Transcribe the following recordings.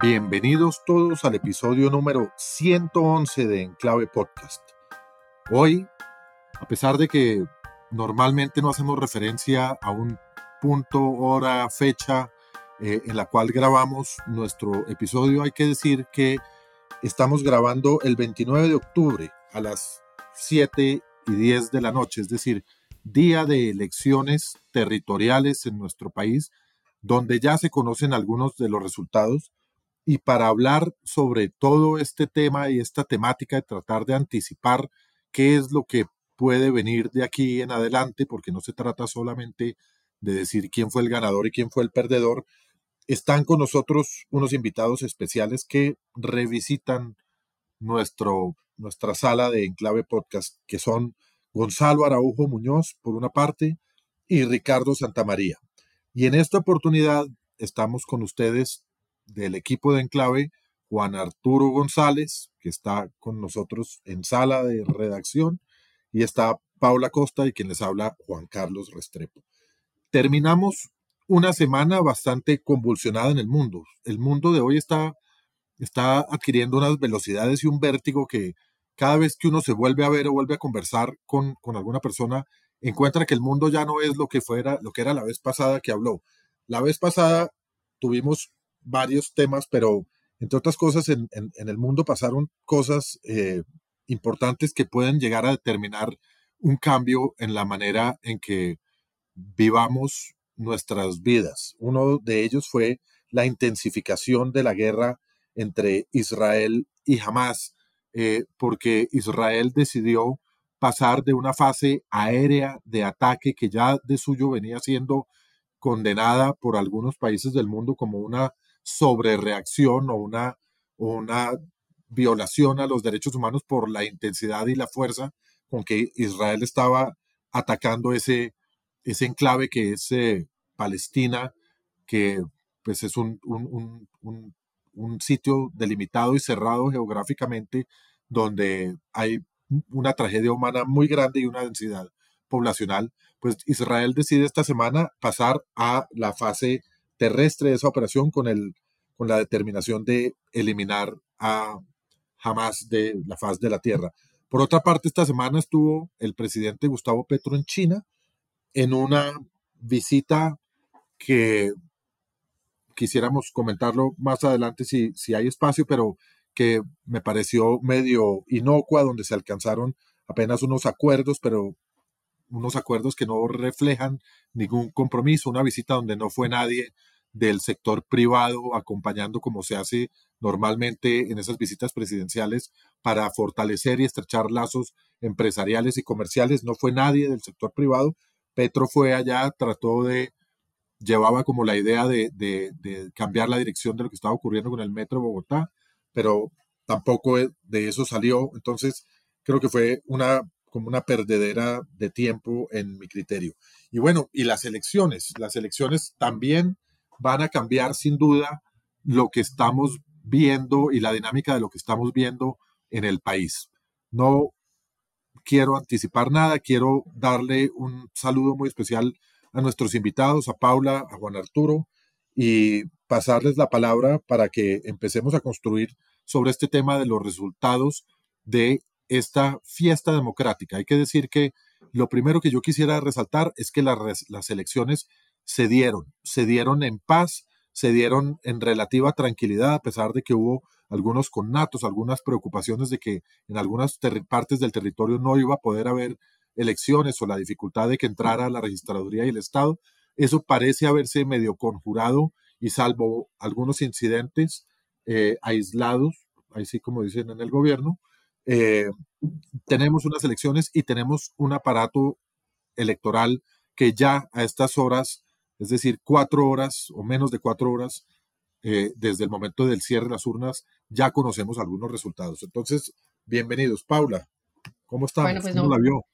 Bienvenidos todos al episodio número 111 de Enclave Podcast. Hoy, a pesar de que normalmente no hacemos referencia a un punto, hora, fecha eh, en la cual grabamos nuestro episodio, hay que decir que estamos grabando el 29 de octubre a las 7 y 10 de la noche, es decir, día de elecciones territoriales en nuestro país, donde ya se conocen algunos de los resultados. Y para hablar sobre todo este tema y esta temática de tratar de anticipar qué es lo que puede venir de aquí en adelante, porque no se trata solamente de decir quién fue el ganador y quién fue el perdedor, están con nosotros unos invitados especiales que revisitan nuestro, nuestra sala de Enclave Podcast, que son Gonzalo Araujo Muñoz, por una parte, y Ricardo Santamaría. Y en esta oportunidad estamos con ustedes del equipo de Enclave, Juan Arturo González, que está con nosotros en sala de redacción, y está Paula Costa y quien les habla, Juan Carlos Restrepo. Terminamos una semana bastante convulsionada en el mundo. El mundo de hoy está, está adquiriendo unas velocidades y un vértigo que cada vez que uno se vuelve a ver o vuelve a conversar con, alguna persona, encuentra que el mundo ya no es lo que fuera, lo que era la vez pasada que habló. La vez pasada tuvimos varios temas, pero entre otras cosas, en, el mundo pasaron cosas eh, importantes que pueden llegar a determinar un cambio en la manera en que vivamos nuestras vidas. Uno de ellos fue la intensificación de la guerra entre Israel y Hamas, eh, porque Israel decidió pasar de una fase aérea de ataque que ya de suyo venía siendo condenada por algunos países del mundo como una sobrereacción o una, una violación a los derechos humanos por la intensidad y la fuerza con que Israel estaba atacando ese, ese enclave que es eh, Palestina, que pues es un, un, un, sitio delimitado y cerrado geográficamente donde hay una tragedia humana muy grande y una densidad poblacional, pues Israel decide esta semana pasar a la fase terrestre de esa operación con, el, con la determinación de eliminar a Hamas de la faz de la tierra. Por otra parte, esta semana estuvo el presidente Gustavo Petro en China en una visita que quisiéramos comentarlo más adelante si, si hay espacio, pero que me pareció medio inocua, donde se alcanzaron apenas unos acuerdos, pero unos acuerdos que no reflejan ningún compromiso, una visita donde no fue nadie del sector privado acompañando como se hace normalmente en esas visitas presidenciales para fortalecer y estrechar lazos empresariales y comerciales. No fue nadie del sector privado. Petro fue allá, trató de, llevaba como la idea de, de, de cambiar la dirección de lo que estaba ocurriendo con el Metro de Bogotá pero tampoco de eso salió. Entonces, creo que fue una como una perdedera de tiempo en mi criterio. Y bueno, y las elecciones, las elecciones también van a cambiar sin duda lo que estamos viendo y la dinámica de lo que estamos viendo en el país. No quiero anticipar nada, quiero darle un saludo muy especial a nuestros invitados, a Paula, a Juan Arturo, y pasarles la palabra para que empecemos a construir sobre este tema de los resultados de esta fiesta democrática. Hay que decir que lo primero que yo quisiera resaltar es que las, elecciones se dieron, se dieron en paz, se dieron en relativa tranquilidad, a pesar de que hubo algunos connatos, algunas preocupaciones de que en algunas partes del territorio no iba a poder haber elecciones o la dificultad de que entrara la registraduría y el Estado. Eso parece haberse medio conjurado y salvo algunos incidentes eh, aislados, así como dicen en el gobierno, eh, tenemos unas elecciones y tenemos un aparato electoral que ya a estas horas, es decir, cuatro horas o menos de cuatro horas eh, desde el momento del cierre de las urnas, ya conocemos algunos resultados. Entonces, bienvenidos. Paula, ¿cómo estamos? Pues ¿Cómo la vio?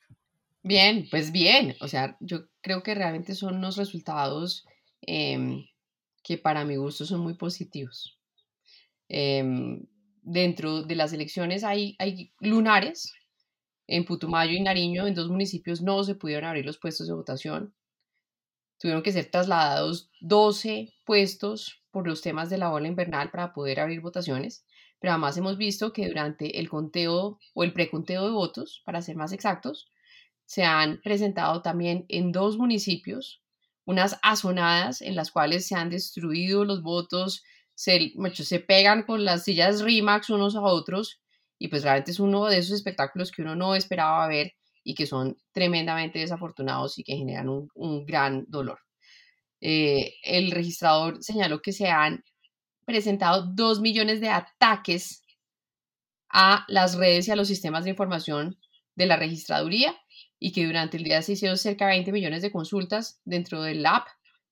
Bien, pues bien. O sea, yo creo que realmente son unos resultados em, que para mi gusto son muy positivos. Em, dentro de las elecciones hay, hay lunares. En Putumayo y Nariño, en dos municipios, no se pudieron abrir los puestos de votación. Tuvieron que ser trasladados 12 puestos por los temas de la ola invernal para poder abrir votaciones, pero además hemos visto que durante el conteo o el preconteo de votos, para ser más exactos, se han presentado también en dos municipios unas azonadas en las cuales se han destruido los votos, se, se pegan con las sillas RIMAX unos a otros y pues realmente es uno de esos espectáculos que uno no esperaba ver y que son tremendamente desafortunados y que generan un, gran dolor. Eh, el registrador señaló que se han presentado dos millones de ataques a las redes y a los sistemas de información de la registraduría y que durante el día se hicieron cerca de 20 millones de consultas dentro del app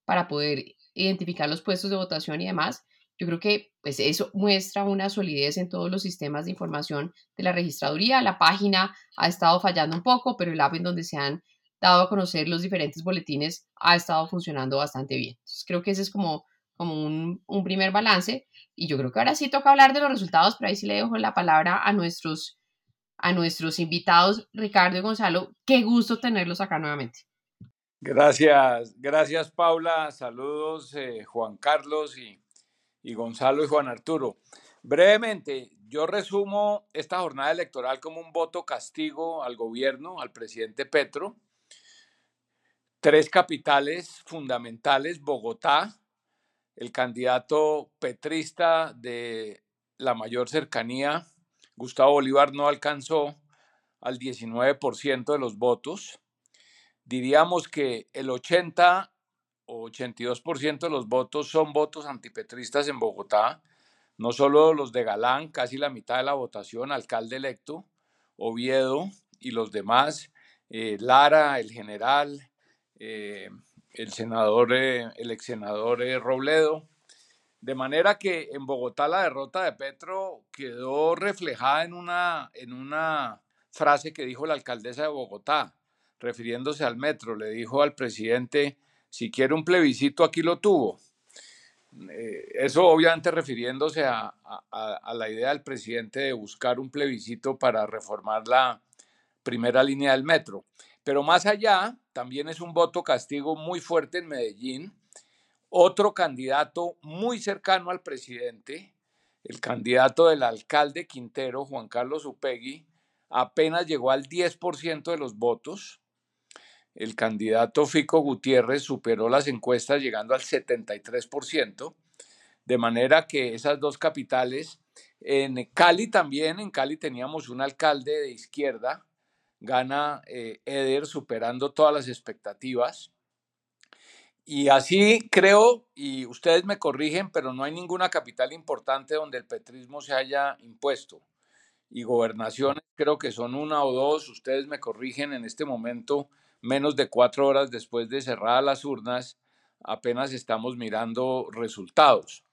para poder identificar los puestos de votación y demás. Yo creo que pues eso muestra una solidez en todos los sistemas de información de la registraduría. La página ha estado fallando un poco, pero el app en donde se han dado a conocer los diferentes boletines ha estado funcionando bastante bien. Entonces, creo que ese es como, como un, un primer balance. Y yo creo que ahora sí toca hablar de los resultados, pero ahí sí le dejo la palabra a nuestros, a nuestros invitados, Ricardo y Gonzalo. Qué gusto tenerlos acá nuevamente. Gracias, gracias Paula. Saludos eh, Juan Carlos y y Gonzalo y Juan Arturo. Brevemente, yo resumo esta jornada electoral como un voto castigo al gobierno, al presidente Petro. Tres capitales fundamentales, Bogotá, el candidato petrista de la mayor cercanía, Gustavo Bolívar, no alcanzó al 19% de los votos. Diríamos que el 80 82% de los votos son votos antipetristas en Bogotá, no solo los de Galán, casi la mitad de la votación, alcalde electo, Oviedo y los demás, eh, Lara, el general, eh, el senador, eh, el ex senador Robledo. De manera que en Bogotá la derrota de Petro quedó reflejada en una, en una frase que dijo la alcaldesa de Bogotá, refiriéndose al metro. Le dijo al presidente, si quiere un plebiscito, aquí lo tuvo. Eh, eso obviamente refiriéndose a, la idea del presidente de buscar un plebiscito para reformar la primera línea del metro. Pero más allá, también es un voto castigo muy fuerte en Medellín. Otro candidato muy cercano al presidente, el candidato del alcalde Quintero, Juan Carlos Upegui, apenas llegó al 10% de los votos el candidato Fico Gutiérrez superó las encuestas llegando al 73%, de manera que esas dos capitales, en Cali también, en Cali teníamos un alcalde de izquierda, gana eh, Eder superando todas las expectativas. Y así creo, y ustedes me corrigen, pero no hay ninguna capital importante donde el petrismo se haya impuesto. Y gobernaciones creo que son una o dos, ustedes me corrigen en este momento, menos de cuatro horas después de cerrar las urnas, apenas estamos mirando resultados.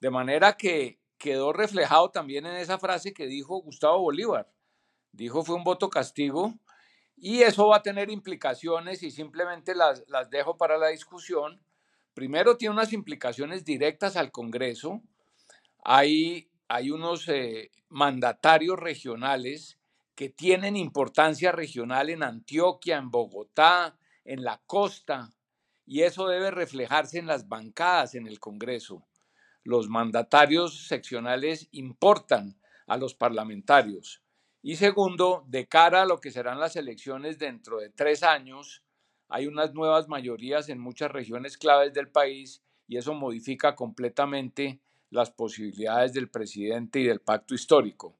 De manera que quedó reflejado también en esa frase que dijo Gustavo Bolívar. Dijo fue un voto castigo y eso va a tener implicaciones y simplemente las, las dejo para la discusión. Primero tiene unas implicaciones directas al Congreso. Hay, hay unos eh, mandatarios regionales que tienen importancia regional en Antioquia, en Bogotá, en la costa, y eso debe reflejarse en las bancadas en el Congreso. Los mandatarios seccionales importan a los parlamentarios. Y segundo, de cara a lo que serán las elecciones dentro de tres años, hay unas nuevas mayorías en muchas regiones claves del país y eso modifica completamente las posibilidades del presidente y del pacto histórico.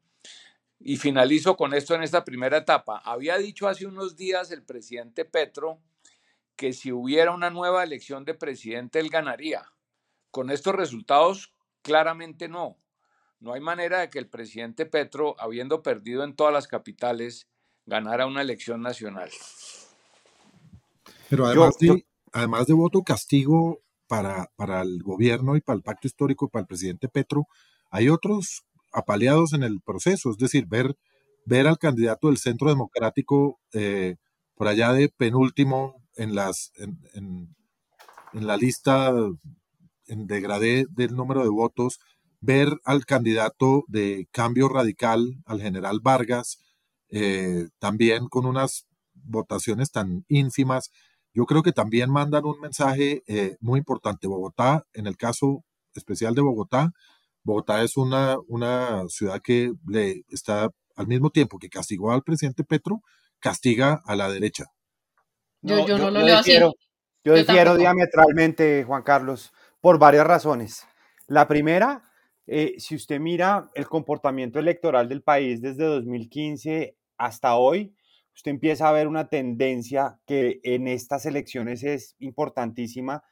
Y finalizo con esto en esta primera etapa. Había dicho hace unos días el presidente Petro que si hubiera una nueva elección de presidente, él ganaría. Con estos resultados, claramente no. No hay manera de que el presidente Petro, habiendo perdido en todas las capitales, ganara una elección nacional. Pero además, de, además de voto castigo para, para el gobierno y para el pacto histórico, para el presidente Petro, hay otros apaleados en el proceso, es decir, ver, ver al candidato del Centro Democrático eh, por allá de penúltimo en, las, en, la lista en degradé del número de votos, ver al candidato de Cambio Radical, al general Vargas, eh, también con unas votaciones tan ínfimas, yo creo que también mandan un mensaje eh, muy importante. Bogotá, en el caso especial de Bogotá. Bogotá es una, una ciudad que le está al mismo tiempo que castigó al presidente Petro, castiga a la derecha. Yo, yo, no lo leo así. Yo difiero diametralmente, Juan Carlos, por varias razones. La primera, eh, si usted mira el comportamiento electoral del país desde 2015 hasta hoy, usted empieza a ver una tendencia que en estas elecciones es importantísima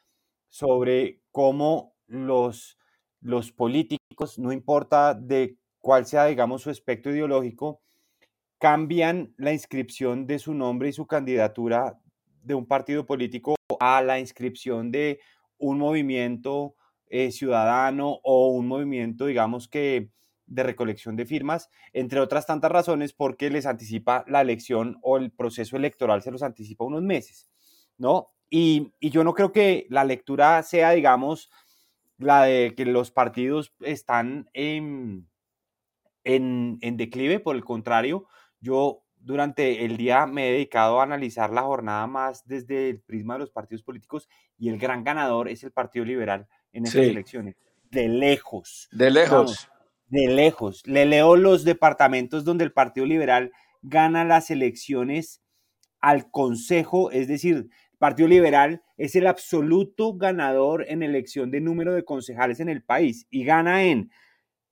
sobre cómo los, los políticos, no importa de cuál sea, digamos, su aspecto ideológico, cambian la inscripción de su nombre y su candidatura de un partido político a la inscripción de un movimiento eh, ciudadano o un movimiento, digamos que de recolección de firmas, entre otras tantas razones, porque les anticipa la elección o el proceso electoral se los anticipa unos meses, ¿no? Y, yo no creo que la lectura sea, digamos, la de que los partidos están en, en, en declive, por el contrario, yo durante el día me he dedicado a analizar la jornada más desde el prisma de los partidos políticos y el gran ganador es el Partido Liberal en estas elecciones. De lejos. De lejos. de lejos. Le leo los departamentos donde el Partido Liberal gana las elecciones al Consejo, es decir, Partido Liberal es el absoluto ganador en elección de número de concejales en el país y gana en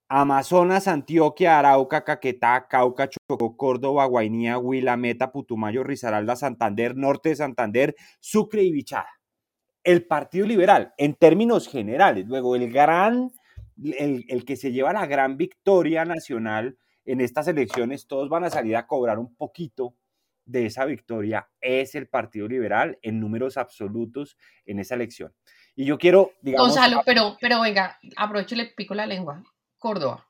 Amazonas, Antioquia, Arauca, Caquetá, Cauca, Chocó, Córdoba, Guainía, Huila, Meta, Putumayo, Risaralda, Santander, Norte de Santander, Sucre y Bichada. El Partido Liberal, en términos generales, luego el gran, el, el que se lleva la gran victoria nacional en estas elecciones, todos van a salir a cobrar un poquito de esa victoria, es el Partido Liberal en números absolutos en esa elección. Y yo quiero, digamos... Gonzalo, pero, pero venga, aprovecho y le pico la lengua. Córdoba,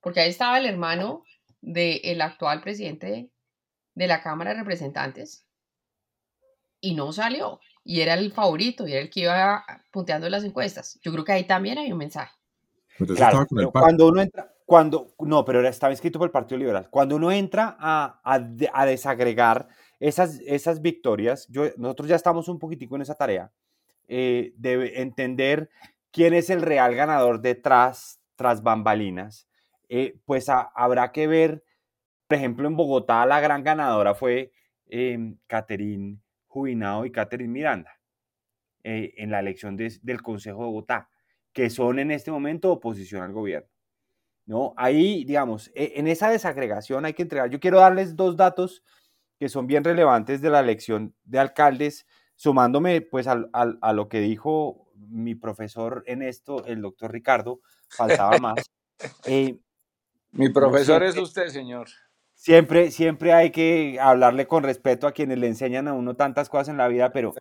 porque ahí estaba el hermano del actual presidente de la Cámara de Representantes y no salió. Y era el favorito, y era el que iba punteando las encuestas. Yo creo que ahí también hay un mensaje. Claro, cuando uno entra, cuando, no, pero estaba escrito por el Partido Liberal. Cuando uno entra a, a, desagregar esas, esas victorias, nosotros ya estamos un poquitico en esa tarea, eh, de entender quién es el real ganador detrás tras bambalinas, eh, pues habrá que ver, por ejemplo, en Bogotá la gran ganadora fue eh, Caterín Jubinado y Caterín Miranda eh, en la elección del Consejo de Bogotá, que son en este momento oposición al gobierno. ¿No? Ahí, digamos, e, en esa desagregación hay que entregar. Yo quiero darles dos datos que son bien relevantes de la elección de alcaldes, sumándome pues a lo que dijo mi profesor en esto, el doctor Ricardo, faltaba más. Eh, Mi profesor es usted, señor. Siempre, siempre hay que hablarle con respeto a quienes le enseñan a uno tantas cosas en la vida, pero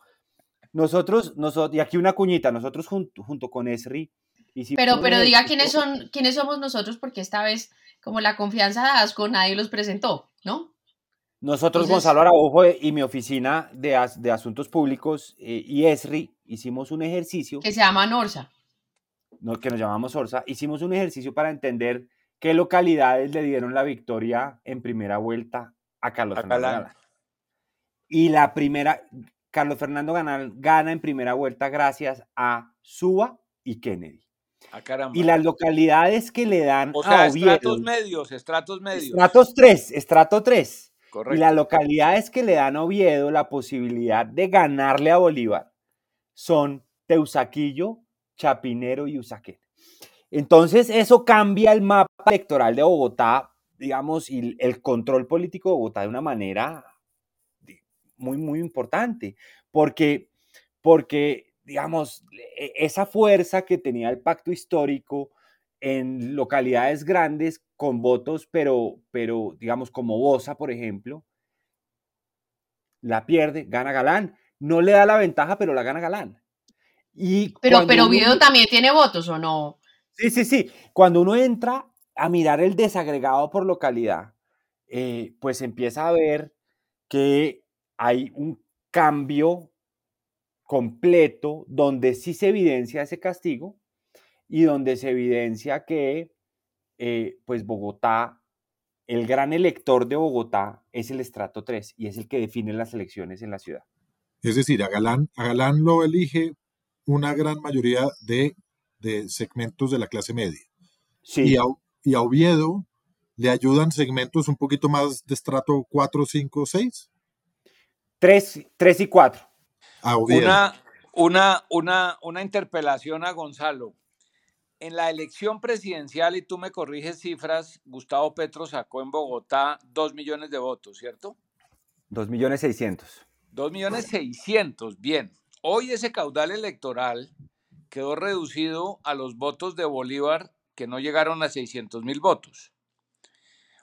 nosotros, nosotros y aquí una cuñita, nosotros junto, junto con Esri. Pero, pero diga quiénes son, quiénes somos nosotros, porque esta vez, como la confianza de Asco, nadie los presentó, ¿no? Nosotros, Gonzalo Araujo y mi oficina de, de Asuntos Públicos eh, y Esri hicimos un ejercicio. Que se llama Norsa que nos llamamos Orsa, hicimos un ejercicio para entender qué localidades le dieron la victoria en primera vuelta a Carlos Fernando. Y la primera, Carlos Fernando Galán gana en primera vuelta gracias a Suba y Kennedy. Ah, y las localidades que le dan o sea, estratos medios, estratos medios. Estratos 3, estrato 3. Correcto. Y las localidades que le dan a Oviedo la posibilidad de ganarle a Bolívar son Teusaquillo, Chapinero y Usaquén. Entonces, eso cambia el mapa electoral de Bogotá, digamos, y el control político de Bogotá de una manera muy, muy importante, porque, porque digamos, e, esa fuerza que tenía el pacto histórico en localidades grandes con votos, pero, pero digamos, como Bosa, por ejemplo, la pierde, gana Galán. No le da la ventaja, pero la gana Galán pero pero Oviedo también tiene votos o no? Sí, sí, sí. Cuando uno entra a mirar el desagregado por localidad, eh, pues empieza a ver que hay un cambio completo donde sí se evidencia ese castigo y donde se evidencia que eh, pues Bogotá, el gran elector de Bogotá es el estrato 3 y es el que define las elecciones en la ciudad. Es decir, a Galán, a Galán lo elige una gran mayoría de de segmentos de la clase media. Sí. Y, a, y a Oviedo le ayudan segmentos un poquito más de estrato 4, 5, 6. 3, 3 y 4. A Oviedo. Una, una, una, una interpelación a Gonzalo. En la elección presidencial, y tú me corriges cifras, Gustavo Petro sacó en Bogotá 2 millones de votos, ¿cierto? 2 millones 600. 2 millones 600, bien. Hoy ese caudal electoral quedó reducido a los votos de Bolívar que no llegaron a 600 mil votos.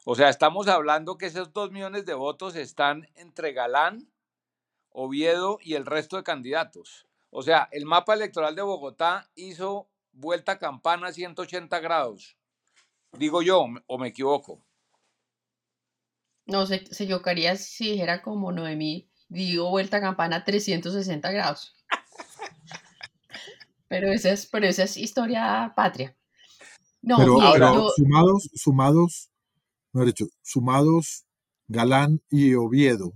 O sea, estamos hablando que esos 2 millones de votos están entre Galán, Oviedo y el resto de candidatos. O sea, el mapa electoral de Bogotá hizo vuelta campana a 180 grados. Digo yo, o me equivoco. No, se, se equivocaría si dijera como Noemí, digo vuelta campana a 360 grados. Pero esa es, pero esa es historia patria. No, pero mire, yo- sumados, sumados, mejor dicho, sumados Galán y Oviedo,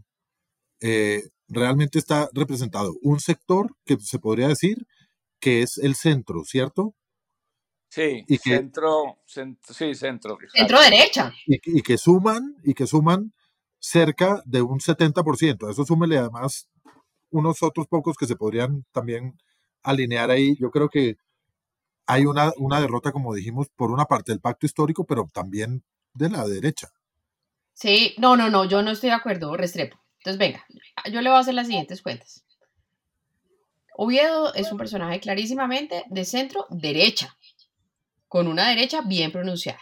eh, realmente está representado un sector que se podría decir que es el centro, ¿cierto? Sí, ¿Y centro, cent- sí, centro. centro derecha. Y, y que suman, y que suman cerca de un 70%. A eso súmele además unos otros pocos que se podrían también alinear ahí. Yo creo que hay una, una derrota, como dijimos, por una parte del pacto histórico, pero también de la derecha. Sí, no, no, no, yo no estoy de acuerdo, Restrepo. Entonces, venga, yo le voy a hacer las siguientes cuentas. Oviedo es un personaje clarísimamente de centro derecha, con una derecha bien pronunciada.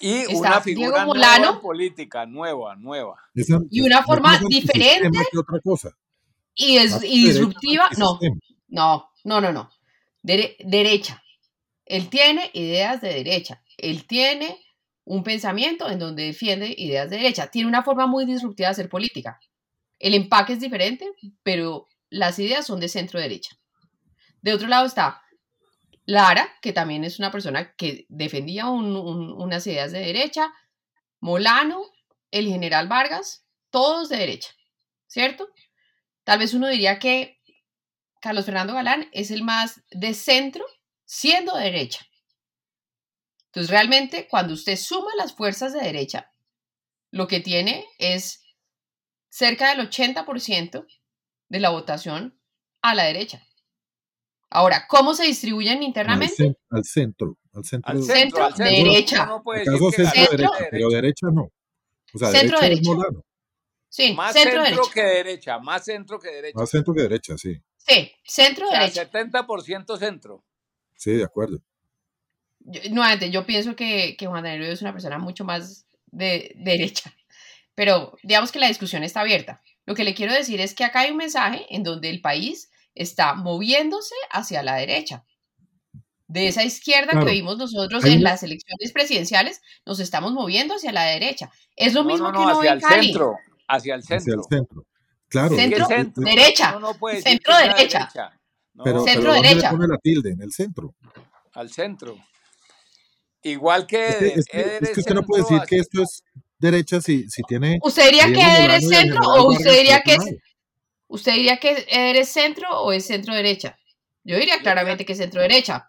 Y Está una figura Diego nueva Molano. en política, nueva, nueva. Esa- Y una forma diferente. que otra cosa. Y, es, y disruptiva, no, no, no, no, no. Dere- derecha. Él tiene ideas de derecha. Él tiene un pensamiento en donde defiende ideas de derecha. Tiene una forma muy disruptiva de hacer política. El empaque es diferente, pero las ideas son de centro derecha. De otro lado está Lara, que también es una persona que defendía un- un- unas ideas de derecha. Molano, el general Vargas, todos de derecha, ¿cierto? Tal vez uno diría que Carlos Fernando Galán es el más de centro, siendo de derecha. Entonces, realmente, cuando usted suma las fuerzas de derecha, lo que tiene es cerca del 80% de la votación a la derecha. Ahora, ¿cómo se distribuyen Al, internamente? cen- al centro. Al centro. Al de- centro, al centro. derecha. Uno no puede que centro, derecha, pero derecha no. O sea, Centro, derecha. Sí, Más centro, centro, derecha. que derecha, más centro que derecha. Más centro que derecha, sí. Sí, centro o sea, derecha. 70% centro. Sí, de acuerdo. Yo- nuevamente, yo pienso que, que Juan Daniel es una persona mucho más de, de derecha. Pero digamos que la discusión está abierta. Lo que le quiero decir es que acá hay un mensaje en donde el país está moviéndose hacia la derecha. De esa izquierda Claro. que vimos nosotros Hay en las elecciones presidenciales, nos estamos moviendo hacia la derecha. Es lo No, mismo no, que no, uno hacia ve el Cali. centro. Hacia el Hacia centro. el centro. Claro. Centro, centro. derecha. Centro que derecha. No, Pero, Centro pero ¿dónde derecha. pone la tilde? En el centro. al centro. Igual que Es que, es que- es que usted no puede decir que hacia- esto es derecha si, si tiene. ¿Usted diría que Diego Eder Molano es y al centro o usted diría que es. ¿Usted diría que eres centro o es centro derecha? Yo diría claramente que es centro derecha.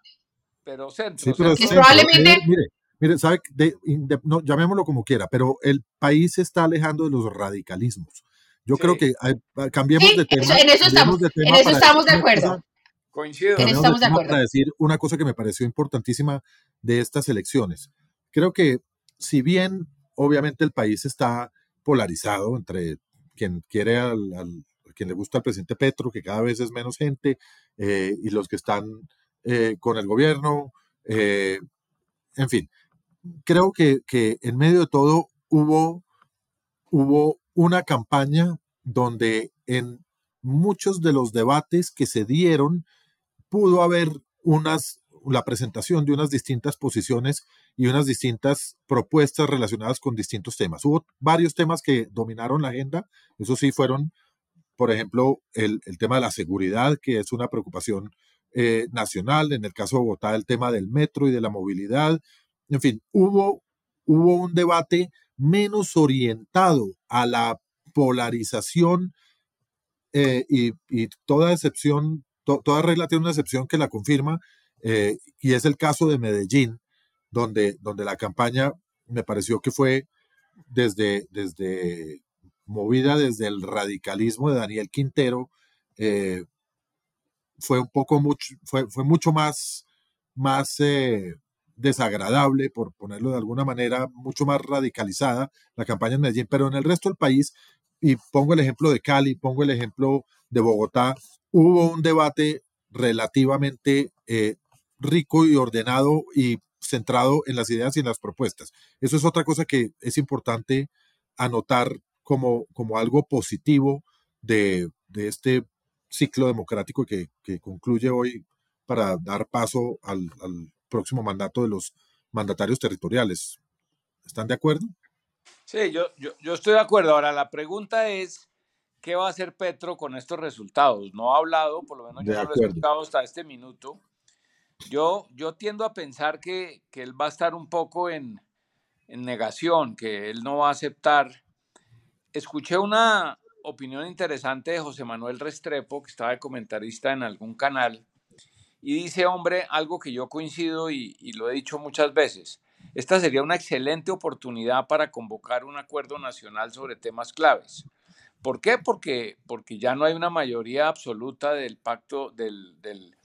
Pero centro. Sí, pero es centro. centro. probablemente- Eh, mire, mire, sabe, de- de- no, llamémoslo como quiera, pero el país se está alejando de los radicalismos. Yo Sí. creo que hay- cambiemos Sí, de tema. eso- en eso estamos, de tema en eso para estamos de acuerdo. cosa- Coincido. En eso estamos de acuerdo. Para decir una cosa que me pareció importantísima de estas elecciones. Creo que si bien obviamente el país está polarizado entre quien quiere al, al- quien le gusta al presidente Petro, que cada vez es menos gente, eh, y los que están eh, con el gobierno, eh, en fin, creo que, que en medio de todo hubo, hubo una campaña donde en muchos de los debates que se dieron pudo haber unas, la presentación de unas distintas posiciones y unas distintas propuestas relacionadas con distintos temas. Hubo varios temas que dominaron la agenda, eso sí fueron, por ejemplo, el, el tema de la seguridad, que es una preocupación eh, nacional, en el caso de Bogotá, el tema del metro y de la movilidad, en fin, hubo, hubo un debate menos orientado a la polarización eh, y, y toda excepción, to- toda regla tiene una excepción que la confirma Eh, y es el caso de Medellín, donde, donde la campaña me pareció que fue desde, desde movida desde el radicalismo de Daniel Quintero, eh, fue un poco mucho, fue, fue mucho más, más eh, desagradable, por ponerlo de alguna manera, mucho más radicalizada la campaña en Medellín, pero en el resto del país, y pongo el ejemplo de Cali, pongo el ejemplo de Bogotá, hubo un debate relativamente rico y ordenado y centrado en las ideas y en las propuestas. Eso es otra cosa que es importante anotar como, como algo positivo de, de este ciclo democrático que, que, concluye hoy para dar paso al, al, próximo mandato de los mandatarios territoriales. ¿Están de acuerdo? Sí, yo, yo, yo, estoy de acuerdo. Ahora, la pregunta es, ¿qué va a hacer Petro con estos resultados? No ha hablado, por lo menos yo no lo he escuchado hasta este minuto. Yo, yo tiendo a pensar que, que él va a estar un poco en, en negación, que él no va a aceptar. Escuché una, opinión interesante de José Manuel Restrepo, que estaba de comentarista en algún canal, y dice, hombre, algo que yo coincido y, y, lo he dicho muchas veces, esta sería una excelente oportunidad para convocar un acuerdo nacional sobre temas claves. ¿Por qué? Porque, porque ya no hay una mayoría absoluta del pacto del, del,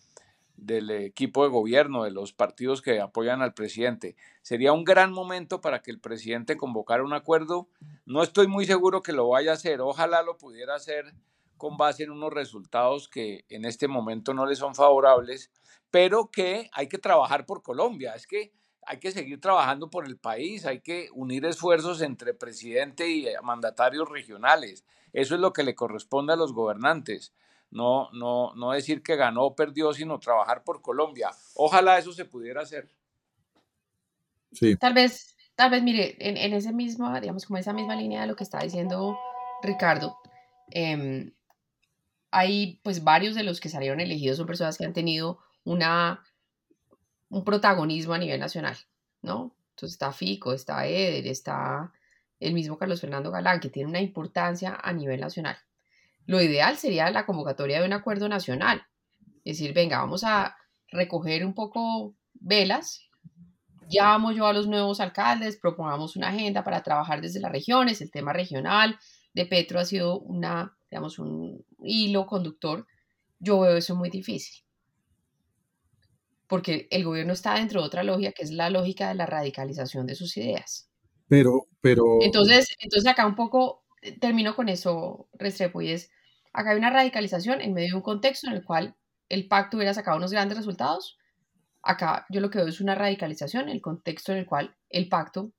del equipo de gobierno, de los partidos que apoyan al presidente. Sería un gran momento para que el presidente convocara un acuerdo. No estoy muy seguro que lo vaya a hacer. Ojalá lo pudiera hacer con base en unos resultados que en este momento no le son favorables, pero que hay que trabajar por Colombia. Es que hay que seguir trabajando por el país, hay que unir esfuerzos entre presidente y mandatarios regionales. Eso es lo que le corresponde a los gobernantes no, no, no decir que ganó o perdió, sino trabajar por Colombia. Ojalá eso se pudiera hacer. Sí. Tal vez, tal vez, mire, en, en ese mismo, digamos, como esa misma línea de lo que está diciendo Ricardo, eh, hay pues varios de los que salieron elegidos son personas que han tenido una, un protagonismo a nivel nacional, ¿no? Entonces está Fico, está Eder, está el mismo Carlos Fernando Galán, que tiene una importancia a nivel nacional. Lo ideal sería la convocatoria de un acuerdo nacional. Es decir, venga, vamos a recoger un poco velas, llamo yo a los nuevos alcaldes, propongamos una agenda para trabajar desde las regiones, el tema regional de Petro ha sido una, digamos, un hilo conductor. Yo veo eso muy difícil. Porque el gobierno está dentro de otra lógica, que es la lógica de la radicalización de sus ideas. Pero, pero. Entonces, entonces acá un poco termino con eso, Restrepo, y es, acá hay una radicalización en medio de un contexto en el cual el pacto hubiera sacado unos grandes resultados. Acá yo lo que veo es una radicalización en el contexto en el cual el pacto,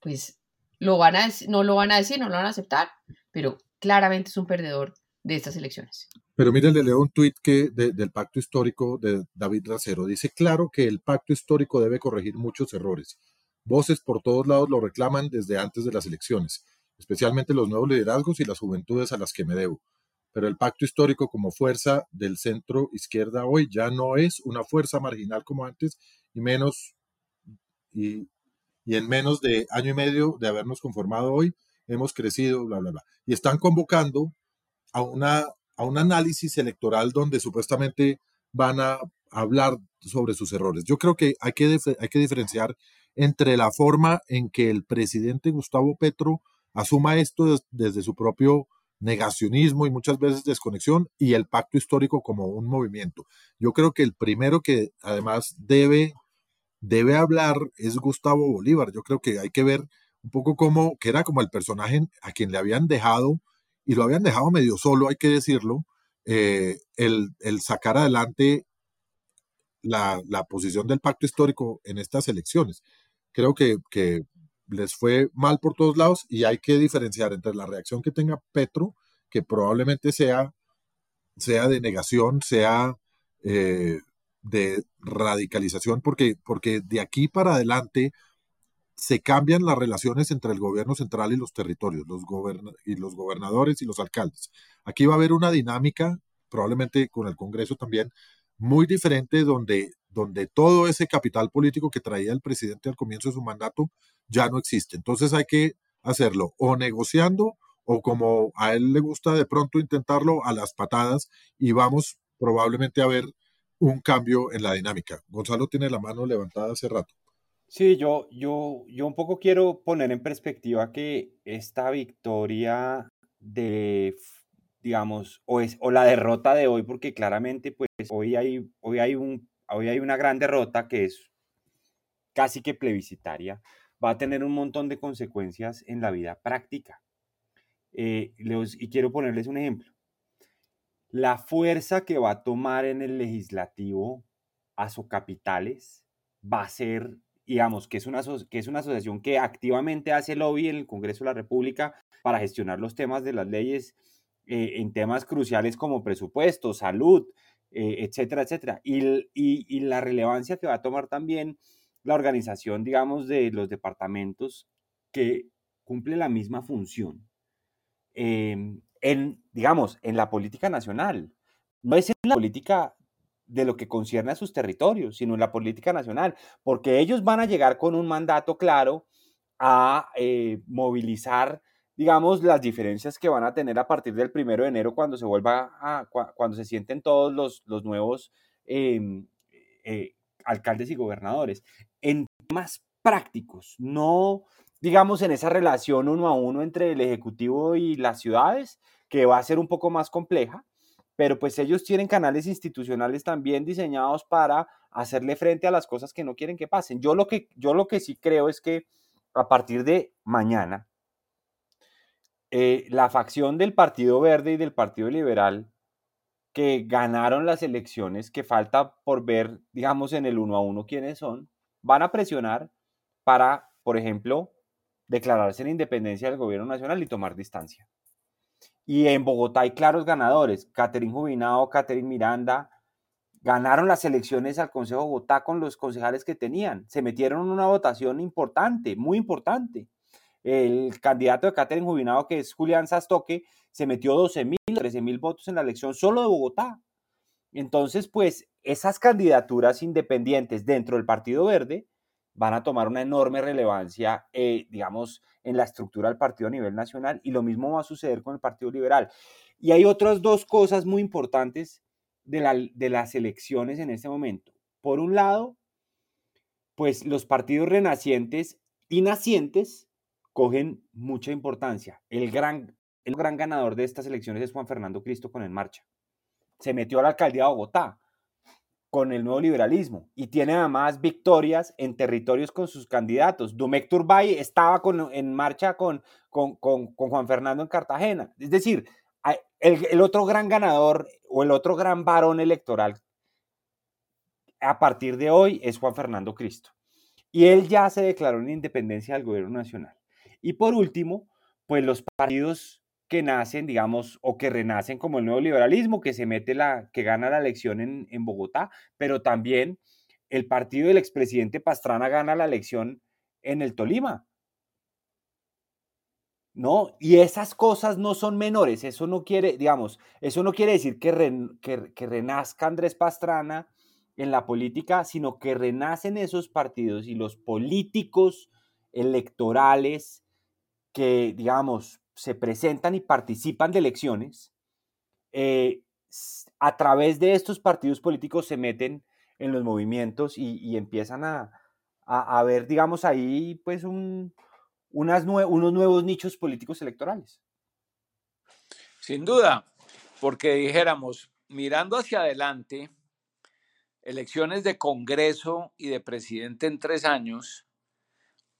pues, lo van a, no lo van a decir, no lo van a aceptar, pero claramente es un perdedor de estas elecciones. Pero miren, le leo un tuit que del pacto histórico de David Racero. Dice, claro que el pacto histórico debe corregir muchos errores. Voces por todos lados lo reclaman desde antes de las elecciones especialmente los nuevos liderazgos y las juventudes a las que me debo. Pero el pacto histórico como fuerza del centro izquierda hoy ya no es una fuerza marginal como antes y menos y, y en menos de año y medio de habernos conformado hoy hemos crecido, bla, bla, bla. Y están convocando a, una, a un análisis electoral donde supuestamente van a hablar sobre sus errores. Yo creo que hay que, hay que diferenciar entre la forma en que el presidente Gustavo Petro asuma esto desde su propio negacionismo y muchas veces desconexión y el pacto histórico como un movimiento. Yo creo que el primero que además debe, debe hablar es Gustavo Bolívar. Yo creo que hay que ver un poco cómo, que era como el personaje a quien le habían dejado, y lo habían dejado medio solo, hay que decirlo, eh, el, el, sacar adelante la, la, posición del pacto histórico en estas elecciones. Creo que, que les fue mal por todos lados y hay que diferenciar entre la reacción que tenga Petro, que probablemente sea, sea de negación, sea eh, de radicalización, porque, porque de aquí para adelante se cambian las relaciones entre el gobierno central y los territorios, los y los gobernadores y los alcaldes. Aquí va a haber una dinámica, probablemente con el Congreso también, muy diferente donde, donde todo ese capital político que traía el presidente al comienzo de su mandato ya no existe. Entonces hay que hacerlo o negociando o como a él le gusta de pronto intentarlo a las patadas y vamos probablemente a ver un cambio en la dinámica. Gonzalo tiene la mano levantada hace rato. Sí, yo, yo, yo un poco quiero poner en perspectiva que esta victoria de, digamos, o, es, o la derrota de hoy, porque claramente pues hoy hay, hoy, hay un, hoy hay una gran derrota que es casi que plebiscitaria, va a tener un montón de consecuencias en la vida práctica. Eh, y quiero ponerles un ejemplo. La fuerza que va a tomar en el legislativo a capitales va a ser, digamos, que es, una, que es una asociación que activamente hace lobby en el Congreso de la República para gestionar los temas de las leyes eh, en temas cruciales como presupuesto, salud, eh, etcétera, etcétera. Y, y la relevancia que va a tomar también la organización, digamos, de los departamentos que cumple la misma función Em, en, digamos, en la política nacional. No es en la política de lo que concierne a sus territorios, sino en la política nacional, porque ellos van a llegar con un mandato claro a eh, movilizar, digamos, las diferencias que van a tener a partir del primero de enero cuando se vuelva a, cuando se sienten todos los, los nuevos em, eh, alcaldes y gobernadores. En temas prácticos, no digamos, en esa relación uno a uno entre el Ejecutivo y las ciudades, que va a ser un poco más compleja, pero pues ellos tienen canales institucionales también diseñados para hacerle frente a las cosas que no quieren que pasen. Yo lo que, yo lo que sí creo es que a partir de mañana, eh, la facción del Partido Verde y del Partido Liberal que ganaron las elecciones, que falta por ver, digamos, en el uno a uno quiénes son, van a presionar para, por ejemplo, declararse la independencia del gobierno nacional y tomar distancia. Y en Bogotá hay claros ganadores. Catherine Jubinado, Catherine Miranda, ganaron las elecciones al Consejo Bogotá con los concejales que tenían. Se metieron en una votación importante, muy importante. El candidato de Catherine Jubinado, que es Julián Sastoque, se metió 12 mil, 13 mil votos en la elección solo de Bogotá. Entonces, pues, esas candidaturas independientes dentro del Partido Verde van a tomar una enorme relevancia, eh, digamos, en la estructura del partido a nivel nacional y lo mismo va a suceder con el Partido Liberal. Y hay otras dos cosas muy importantes de, las elecciones en este momento. Por un lado, pues los partidos renacientes y nacientes cogen mucha importancia. El gran, el gran ganador de estas elecciones es Juan Fernando Cristo con En Marcha. Se metió a la alcaldía de Bogotá con el nuevo liberalismo y tiene además victorias en territorios con sus candidatos. Dumek Turbay estaba en marcha con, con, Juan Fernando en Cartagena. Es decir, el, otro gran ganador o el otro gran varón electoral a partir de hoy es Juan Fernando Cristo. Y él ya se declaró en independencia del gobierno nacional. Y por último, pues los partidos que nacen, digamos, o que renacen como el nuevo liberalismo, que se mete la, que gana la elección en, en Bogotá, pero también el partido del expresidente Pastrana gana la elección en el Tolima. ¿No? Y esas cosas no son menores, eso no quiere, digamos, eso no quiere decir que, que, que renazca Andrés Pastrana en la política, sino que renacen esos partidos y los políticos electorales que, digamos, se presentan y participan de elecciones, eh, a través de estos partidos políticos se meten en los movimientos y, empiezan a, a, ver, digamos, ahí pues un, unas unos nuevos nichos políticos electorales. Sin duda, porque dijéramos, mirando hacia adelante, elecciones de Congreso y de presidente en tres años,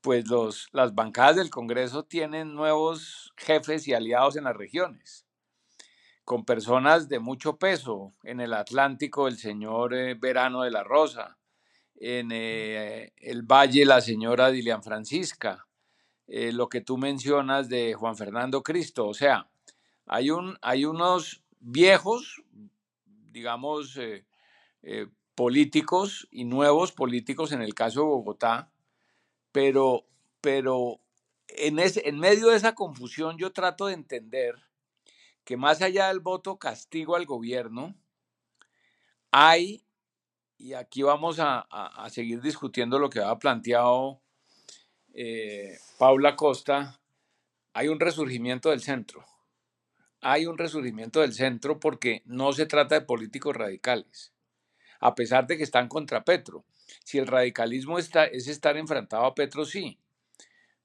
pues los, las bancadas del Congreso tienen nuevos jefes y aliados en las regiones, con personas de mucho peso. En el Atlántico, el señor eh, Verano de la Rosa, en eh, el Valle, la señora Dilian Francisca, eh, lo que tú mencionas de Juan Fernando Cristo. O sea, hay, un, hay unos viejos, digamos, políticos y nuevos políticos en el caso de Bogotá, pero, pero en, ese, en medio de esa confusión yo trato de entender que más allá del voto castigo al gobierno, hay, y aquí vamos a, seguir discutiendo lo que ha planteado eh, Paula Costa, hay un resurgimiento del centro. Hay un resurgimiento del centro porque no se trata de políticos radicales. a pesar de que están contra Petro. Si el radicalismo está, es estar enfrentado a Petro, sí,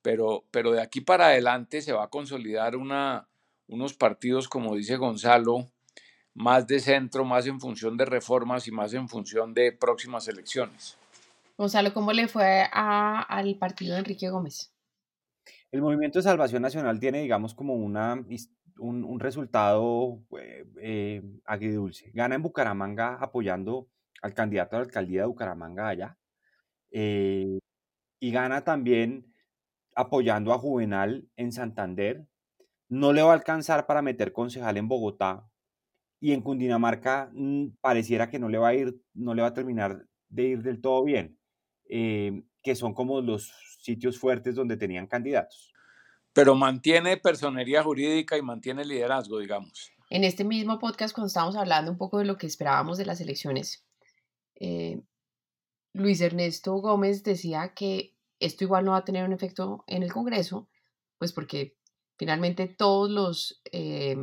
pero, pero de aquí para adelante se va a consolidar una, unos partidos, como dice Gonzalo, más de centro, más en función de reformas y más en función de próximas elecciones. Gonzalo, ¿cómo le fue al partido de Enrique Gómez? El Movimiento de Salvación Nacional tiene, digamos, como una, un, resultado eh, eh, agridulce. Gana en Bucaramanga apoyando al candidato a la alcaldía de Bucaramanga allá. Eh, y gana también apoyando a Juvenal en Santander. No le va a alcanzar para meter concejal en Bogotá. Y en Cundinamarca mm, pareciera que no le va a ir, no le va a terminar de ir del todo bien. que son como los sitios fuertes donde tenían candidatos. Pero mantiene personería jurídica y mantiene liderazgo, digamos. En este mismo podcast, cuando estábamos hablando un poco de lo que esperábamos de las elecciones, eh, Luis Ernesto Gómez decía que esto igual no va a tener un efecto en el Congreso, pues porque finalmente todos los eh,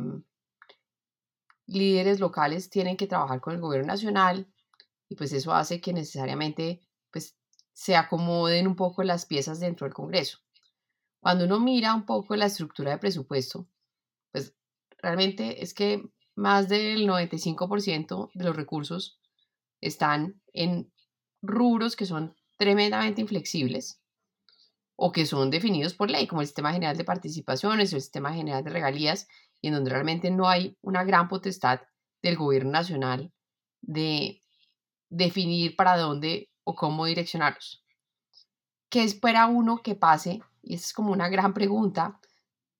líderes locales tienen que trabajar con el gobierno nacional y pues eso hace que necesariamente pues se acomoden un poco las piezas dentro del Congreso. Cuando uno mira un poco la estructura de presupuesto, pues realmente es que más del 95% de los recursos están en rubros que son tremendamente inflexibles o que son definidos por ley, como el Sistema General de Participaciones o el Sistema General de Regalías, y en donde realmente no hay una gran potestad del gobierno nacional de definir para dónde o cómo direccionarlos. ¿Qué espera uno que pase? Y esa es como una gran pregunta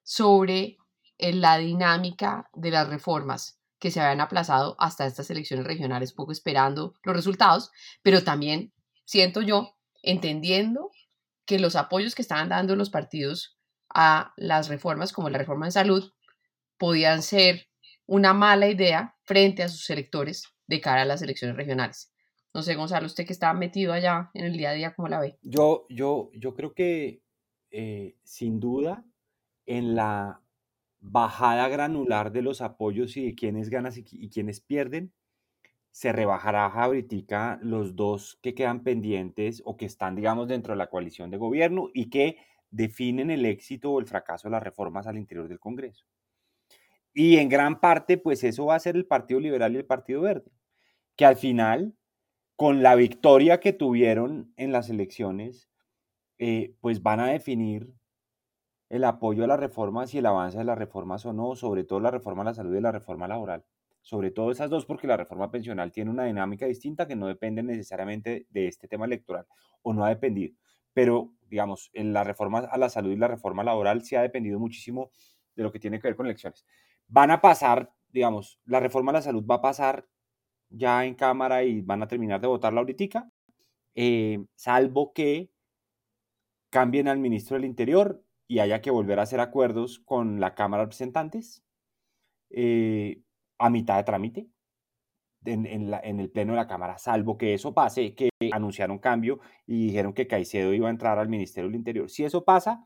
sobre eh, la dinámica de las reformas que se habían aplazado hasta estas elecciones regionales, poco esperando los resultados, pero también siento yo, entendiendo que los apoyos que estaban dando los partidos a las reformas, como la reforma de salud, podían ser una mala idea frente a sus electores de cara a las elecciones regionales. No sé, Gonzalo, usted que está metido allá en el día a día, ¿cómo la ve? Yo, yo, yo creo que eh, sin duda en la bajada granular de los apoyos y de quienes ganan y, quienes pierden, se rebajará ahorita los dos que quedan pendientes o que están, digamos, dentro de la coalición de gobierno y que definen el éxito o el fracaso de las reformas al interior del Congreso. Y en gran parte, pues eso va a ser el Partido Liberal y el Partido Verde, que al final con la victoria que tuvieron en las elecciones, eh, pues van a definir el apoyo a las reformas y el avance de las reformas o no, sobre todo la reforma a la salud y la reforma laboral. Sobre todo esas dos, porque la reforma pensional tiene una dinámica distinta que no depende necesariamente de este tema electoral o no ha dependido. Pero, digamos, en la reforma a la salud y la reforma laboral sí ha dependido muchísimo de lo que tiene que ver con elecciones. Van a pasar, digamos, la reforma a la salud va a pasar ya en Cámara y van a terminar de votarla ahorita, eh, salvo que cambien al ministro del Interior y haya que volver a hacer acuerdos con la Cámara de Representantes eh, a mitad de trámite en, el Pleno de la Cámara, salvo que eso pase, que anunciaron cambio y dijeron que Caicedo iba a entrar al Ministerio del Interior. Si eso pasa,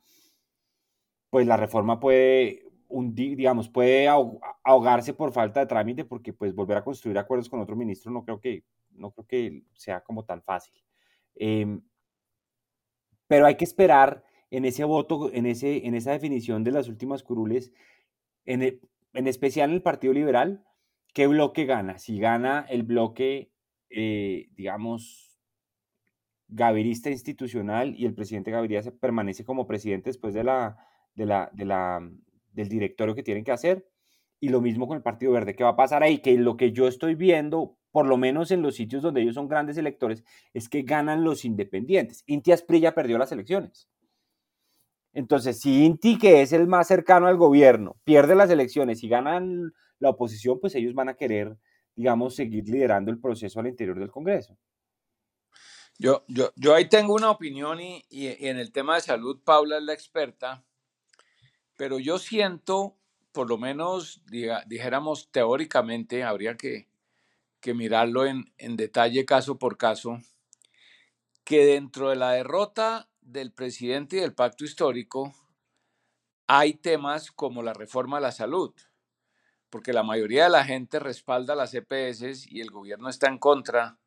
pues la reforma puede digamos, puede ahogarse por falta de trámite porque pues volver a construir acuerdos con otro ministro no creo que, no creo que sea como tan fácil. Em, pero hay que esperar en ese voto, en, ese, en esa definición de las últimas curules, en, e, en especial en el Partido Liberal, qué bloque gana. Si gana el bloque, eh, digamos, gavirista institucional y el presidente Gaviria permanece como presidente después de la, de la, de la del directorio que tienen que hacer. Y lo mismo con el Partido Verde. ¿Qué va a pasar ahí? Que lo que yo estoy viendo, por lo menos en los sitios donde ellos son grandes electores, es que ganan los independientes. Inti Asprilla perdió las elecciones. Entonces, si Inti, que es el más cercano al gobierno, pierde las elecciones y ganan la oposición, pues ellos van a querer, digamos, seguir liderando el proceso al interior del Congreso. Yo, yo, yo ahí tengo una opinión y, en el tema de salud, Paula es la experta pero yo siento, por lo menos dijéramos teóricamente, habría que, mirarlo en detalle caso por caso, que dentro de la derrota del presidente y del pacto histórico hay temas como la reforma a la salud, porque la mayoría de la gente respalda las EPS y el gobierno está en contra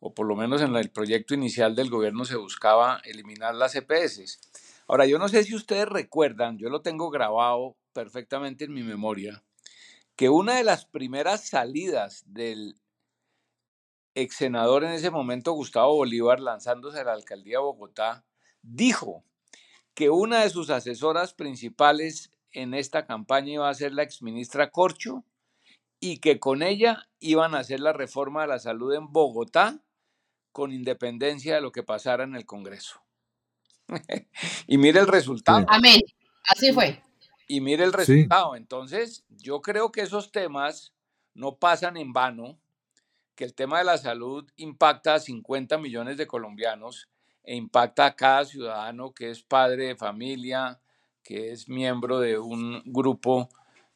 o por lo menos en el proyecto inicial del gobierno se buscaba eliminar las EPS. Ahora, yo no sé si ustedes recuerdan, yo lo tengo grabado perfectamente en mi memoria, que una de las primeras salidas del ex senador en ese momento, Gustavo Bolívar, lanzándose a la alcaldía de Bogotá, dijo que una de sus asesoras principales en esta campaña iba a ser la exministra Corcho y que con ella iban a hacer la reforma de la salud en Bogotá con independencia de lo que pasara en el Congreso. y mire el resultado. Amén. Así fue. Y mire el resultado. Entonces, yo creo que esos temas no pasan en vano, que el tema de la salud impacta a 50 millones de colombianos e impacta a cada ciudadano que es padre de familia, que es miembro de un grupo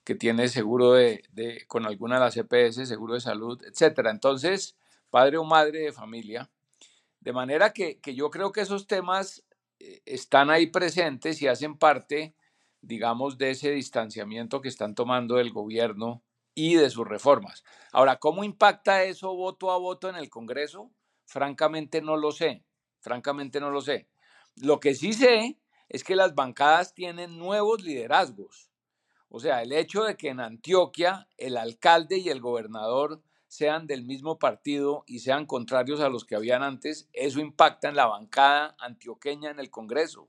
que tiene seguro de, con alguna de las EPS, seguro de salud, etcétera. Entonces, padre o madre de familia. De manera que, que yo creo que esos temas eh, están ahí presentes y hacen parte, digamos, de ese distanciamiento que están tomando el gobierno y de sus reformas. Ahora, ¿cómo impacta eso voto a voto en el Congreso? Francamente no lo sé francamente no lo sé. Lo que sí sé es que las bancadas tienen nuevos liderazgos. O sea, el hecho de que en Antioquia el alcalde y el gobernador sean del mismo partido y sean contrarios a los que habían antes, eso impacta en la bancada antioqueña en el Congreso.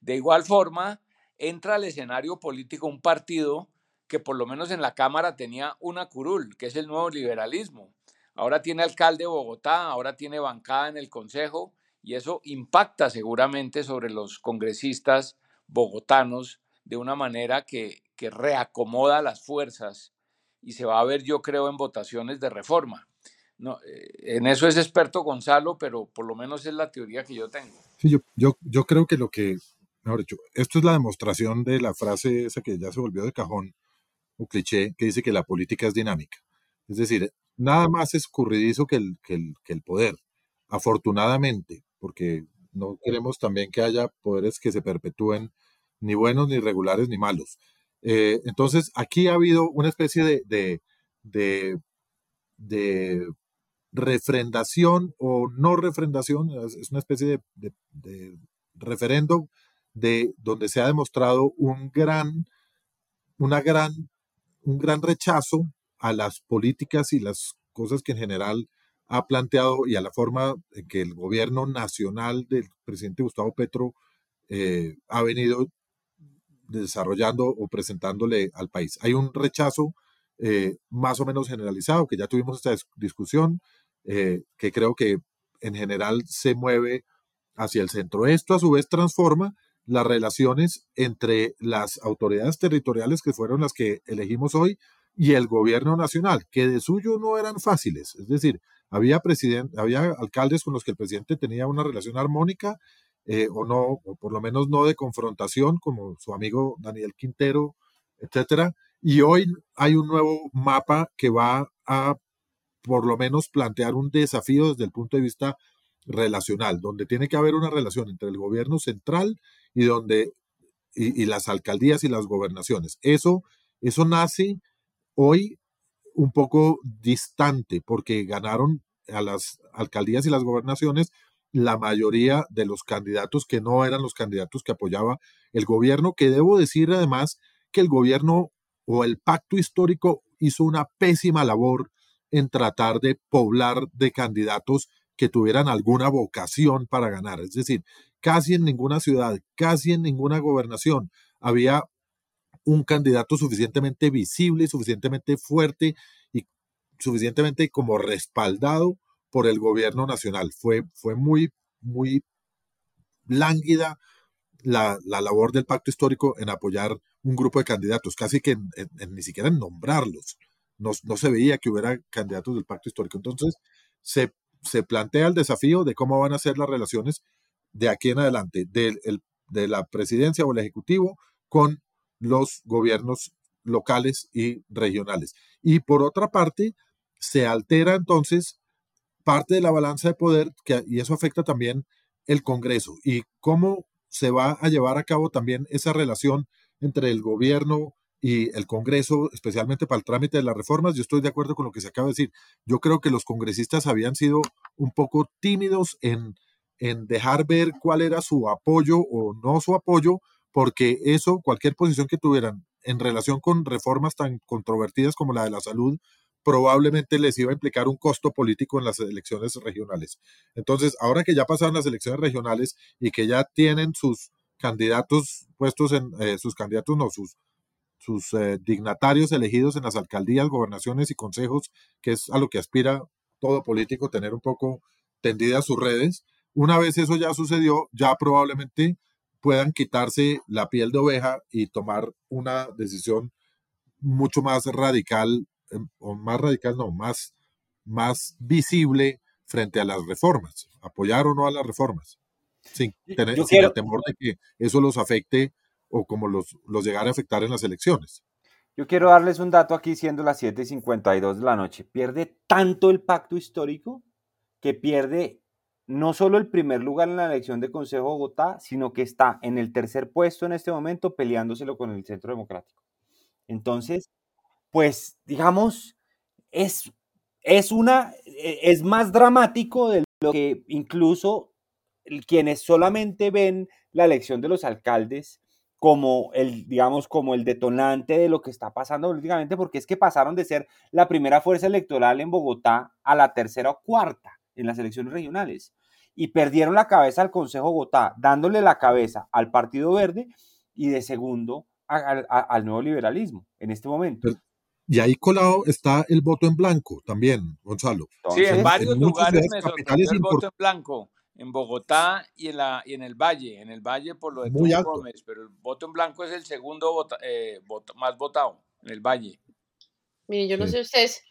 De igual forma, entra al escenario político un partido que por lo menos en la Cámara tenía una curul, que es el nuevo liberalismo. Ahora tiene alcalde de Bogotá, ahora tiene bancada en el Consejo y eso impacta seguramente sobre los congresistas bogotanos de una manera que, reacomoda las fuerzas y se va a ver, yo creo, en votaciones de reforma. No, eh, en eso es experto Gonzalo, pero por lo menos es la teoría que yo tengo. Sí, yo, yo, yo creo que lo que, mejor dicho, esto es la demostración de la frase esa que ya se volvió de cajón o cliché, que dice que la política es dinámica. Es decir, nada más escurridizo que el, que el, que el poder, afortunadamente, porque no queremos también que haya poderes que se perpetúen ni buenos, ni regulares, ni malos. Eh, entonces, aquí ha habido una especie de, de, de, de, refrendación o no refrendación, es una especie de, de, referendo de donde se ha demostrado un gran, una gran, un gran rechazo a las políticas y las cosas que en general ha planteado y a la forma en que el gobierno nacional del presidente Gustavo Petro eh, ha venido desarrollando o presentándole al país. Hay un rechazo eh, más o menos generalizado, que ya tuvimos esta discusión, eh, que creo que en general se mueve hacia el centro. Esto a su vez transforma las relaciones entre las autoridades territoriales que fueron las que elegimos hoy y el gobierno nacional, que de suyo no eran fáciles. Es decir, había, había alcaldes con los que el presidente tenía una relación armónica eh, o no, o por lo menos no de confrontación, como su amigo Daniel Quintero, etcétera. Y hoy hay un nuevo mapa que va a por lo menos plantear un desafío desde el punto de vista relacional, donde tiene que haber una relación entre el gobierno central y donde y, y las alcaldías y las gobernaciones. Eso, eso nace hoy un poco distante porque ganaron a las alcaldías y las gobernaciones la mayoría de los candidatos que no eran los candidatos que apoyaba el gobierno, que debo decir además que el gobierno o el pacto histórico hizo una pésima labor en tratar de poblar de candidatos que tuvieran alguna vocación para ganar. Es decir, casi en ninguna ciudad, casi en ninguna gobernación había un candidato suficientemente visible, suficientemente fuerte y suficientemente como respaldado por el gobierno nacional. Fue, fue muy, muy lánguida la, labor del pacto histórico en apoyar un grupo de candidatos, casi que ni siquiera en nombrarlos. No, se veía que hubiera candidatos del pacto histórico. Entonces, se, se plantea el desafío de cómo van a ser las relaciones de aquí en adelante, de, de la presidencia o el ejecutivo con los gobiernos locales y regionales. Y por otra parte, se altera entonces parte de la balanza de poder y eso afecta también el Congreso y cómo se va a llevar a cabo también esa relación entre el gobierno y el Congreso, especialmente para el trámite de las reformas. Yo estoy de acuerdo con lo que se acaba de decir. Yo creo que los congresistas habían sido un poco tímidos en, en dejar ver cuál era su apoyo o no su apoyo, porque eso, cualquier posición que tuvieran en relación con reformas tan controvertidas como la de la salud, probablemente les iba a implicar un costo político en las elecciones regionales. Entonces, ahora que ya pasaron las elecciones regionales y que ya tienen sus candidatos puestos en, eh, sus candidatos, no, sus, sus eh, dignatarios elegidos en las alcaldías, gobernaciones y consejos, que es a lo que aspira todo político, tener un poco tendidas sus redes. Una vez eso ya sucedió, ya probablemente puedan quitarse la piel de oveja y tomar una decisión mucho más radical, em, o más radical, no, más, más visible frente a las reformas, apoyar o no a las reformas, sin, tener, el temor de que eso los afecte o como los, los llegara a afectar en las elecciones. Yo quiero darles un dato aquí, siendo las 7:52 de la noche. Pierde tanto el pacto histórico que pierde no solo el primer lugar en la elección de Consejo de Bogotá, sino que está en el tercer puesto en este momento peleándoselo con el Centro Democrático. Entonces, pues digamos, es, es, una, e, es más dramático de lo que incluso quienes solamente ven la elección de los alcaldes como el, digamos, como el detonante de lo que está pasando políticamente, porque es que pasaron de ser la primera fuerza electoral en Bogotá a la tercera o cuarta en las elecciones regionales y perdieron la cabeza al Consejo Bogotá, dándole la cabeza al Partido Verde y de segundo al nuevo liberalismo en este momento. y ahí colado está el voto en blanco también, Gonzalo. sí, en varios lugares me sorprendió el voto en blanco. En Bogotá y en, la, y en el Valle. En el Valle por lo de Muy Gómez, pero el voto en blanco es el segundo eh, más votado en el Valle. Miren, yo no sé ustedes,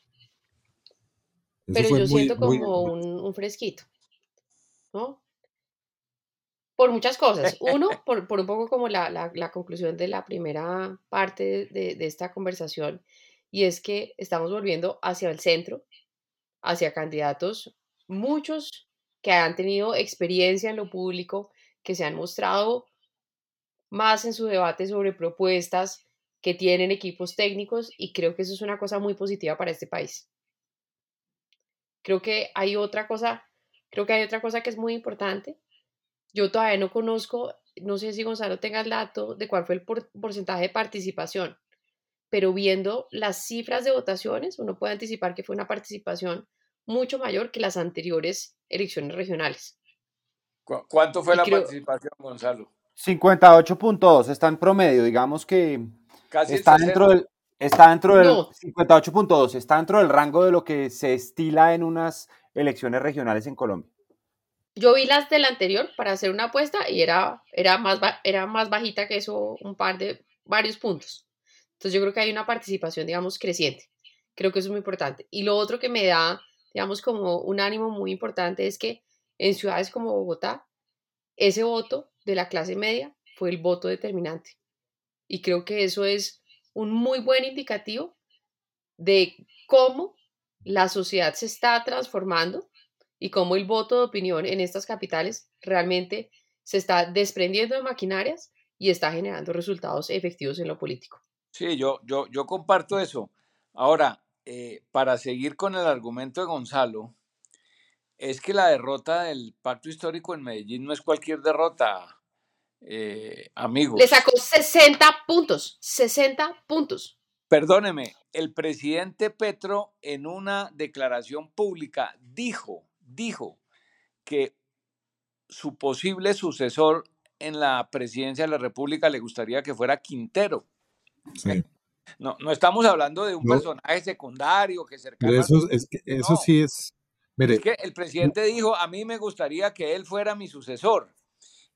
pero yo siento como un, un fresquito. ¿No? Por muchas cosas. Uno, por, un poco como la, conclusión de la primera parte de, esta conversación, y es que estamos volviendo hacia el centro, hacia candidatos, muchos que han tenido experiencia en lo público, que se han mostrado más en su debate sobre propuestas, que tienen equipos técnicos, y creo que eso es una cosa muy positiva para este país. Creo que hay otra cosa Creo que hay otra cosa que es muy importante. Yo todavía no conozco, no sé si Gonzalo tenga el dato de cuál fue el porcentaje de participación, pero viendo las cifras de votaciones, uno puede anticipar que fue una participación mucho mayor que las anteriores elecciones regionales. ¿Cuánto fue la participación, Gonzalo? 58.2, está en promedio, digamos que está, dentro del, está dentro del 58.2, está dentro del rango de lo que se estila en unas elecciones regionales en Colombia? Yo vi las del anterior para hacer una apuesta y era, era, más, era más bajita que eso, un par de, varios puntos. Entonces yo creo que hay una participación, digamos, creciente. Creo que eso es muy importante. Y lo otro que me da, digamos, como un ánimo muy importante es que en ciudades como Bogotá, ese voto de la clase media fue el voto determinante. Y creo que eso es un muy buen indicativo de cómo la sociedad se está transformando y cómo el voto de opinión en estas capitales realmente se está desprendiendo de maquinarias y está generando resultados efectivos en lo político. Sí, yo, yo, yo comparto eso. Ahora, eh, para seguir con el argumento de Gonzalo, es que la derrota del pacto histórico en Medellín no es cualquier derrota, eh, amigos. Le sacó 60 puntos, 60 puntos. Perdóneme, el presidente Petro en una declaración pública dijo, dijo que su posible sucesor en la presidencia de la República le gustaría que fuera Quintero. No, no estamos hablando de un personaje secundario que cercano. Eso, es que, eso sí es. es que el presidente dijo: A mí me gustaría que él fuera mi sucesor.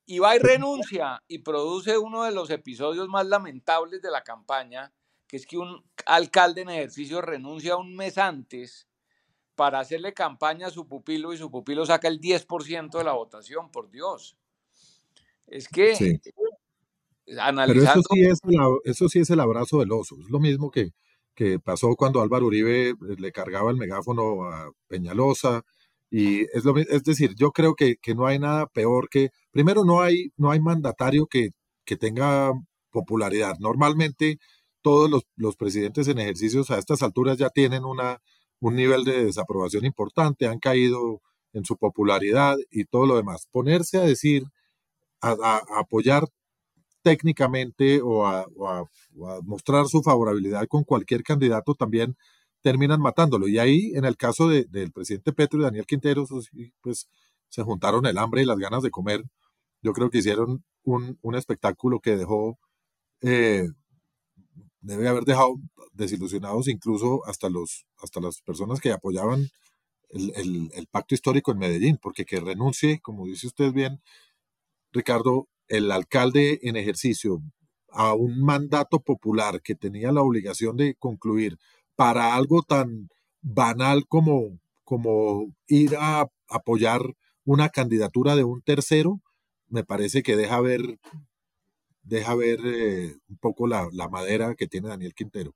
Y va y renuncia y produce uno de los episodios más lamentables de la campaña, que es que un alcalde en ejercicio renuncia un mes antes para hacerle campaña a su pupilo y su pupilo saca el 10% de la votación, por Dios. Es que sí. analizando... Pero eso sí, es el, eso sí es el abrazo del oso, es lo mismo que, que pasó cuando Álvaro Uribe eh, le cargaba el megáfono a Peñalosa, y es, lo, es decir, yo creo que, que, no hay nada peor que, primero no hay, no hay mandatario que, que tenga popularidad. Normalmente todos los, presidentes en ejercicios a estas alturas ya tienen una, un nivel de desaprobación importante, han caído en su popularidad y todo lo demás. Ponerse a decir, a, apoyar técnicamente o a, mostrar su favorabilidad con cualquier candidato también terminan matándolo. Y ahí, en el caso del presidente Petro y Daniel Quintero, pues se juntaron el hambre y las ganas de comer. Yo creo que hicieron un, espectáculo que dejó, eh, debe haber dejado desilusionados incluso hasta, los, hasta las personas que apoyaban el, el, pacto histórico en Medellín, porque que renuncie, como dice usted bien, Ricardo, el alcalde en ejercicio a un mandato popular que tenía la obligación de concluir para algo tan banal como, como ir a apoyar una candidatura de un tercero, me parece que deja ver, deja ver eh, un poco la, la madera que tiene Daniel Quintero.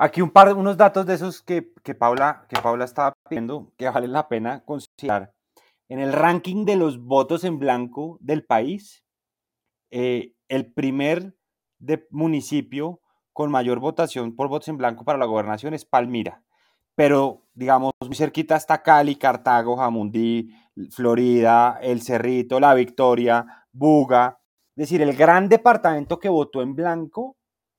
Aquí un par, unos datos de esos que, que, Paula, que Paula estaba pidiendo que vale la pena considerar. En el ranking de los votos en blanco del país, eh, el primer de municipio con mayor votación por votos en blanco para la gobernación es Palmira. Pero, digamos, muy cerquita está Cali, Cartago, Jamundí, Florida, El Cerrito, La Victoria, Buga. Es decir, el gran departamento que votó en blanco,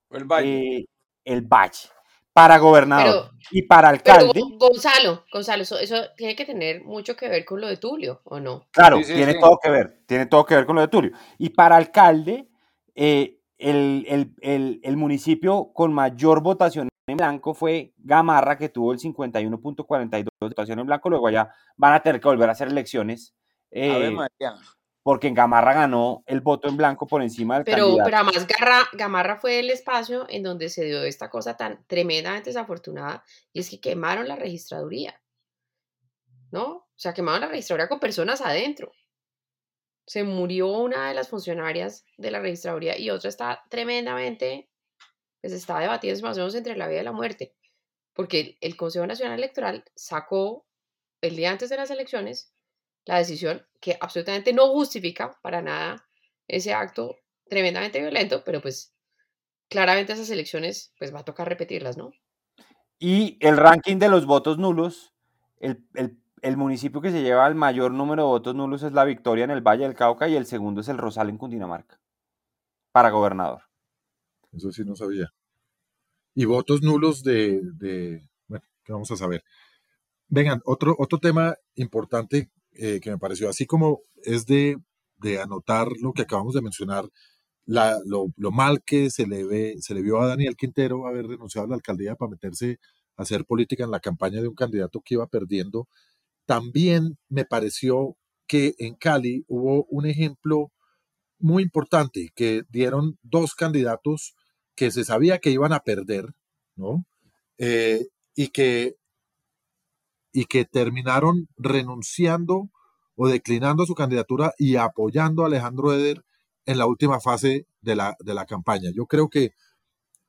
el Valle. Eh, el Valle para gobernador y para alcalde. Gonzalo, Gonzalo, eso, tiene que tener mucho que ver con lo de Tulio, ¿o no? Claro, tiene todo que ver, tiene todo que ver con lo de Tulio. Y para alcalde, eh, el, municipio con mayor votación en blanco fue Gamarra, que tuvo el 51.42 votación en blanco, luego ya van a tener que volver a hacer elecciones. Eh, porque en Gamarra ganó el voto en blanco por encima del pero, candidato. Pero además Gamarra fue el espacio en donde se dio esta cosa tan tremendamente desafortunada y es que quemaron la registraduría, ¿no? O sea, quemaron la registraduría con personas adentro. Se murió una de las funcionarias de la registraduría y otra está tremendamente, pues está debatiendo más o menos entre la vida y la muerte, porque el Consejo Nacional Electoral sacó el día antes de las elecciones la decisión que absolutamente no justifica para nada ese acto tremendamente violento, pero pues claramente esas elecciones pues va a tocar repetirlas, ¿no? Y el ranking de los votos nulos, el, municipio que se lleva el mayor número de votos nulos es la Victoria en el Valle del Cauca y el segundo es el Rosal en Cundinamarca, para gobernador. Eso sí no sabía. Y votos nulos de, de bueno, ¿qué vamos a saber? Vengan, otro, otro tema importante eh, que me pareció, así como es de, de anotar lo que acabamos de mencionar, la, lo, lo, mal que se le, ve, se le vio a Daniel Quintero haber renunciado a la alcaldía para meterse a hacer política en la campaña de un candidato que iba perdiendo, también me pareció que en Cali hubo un ejemplo muy importante, que dieron dos candidatos que se sabía que iban a perder, ¿no? Eh, y que y que terminaron renunciando o declinando su candidatura y apoyando a Alejandro Eder en la última fase de la, de la campaña. Yo creo que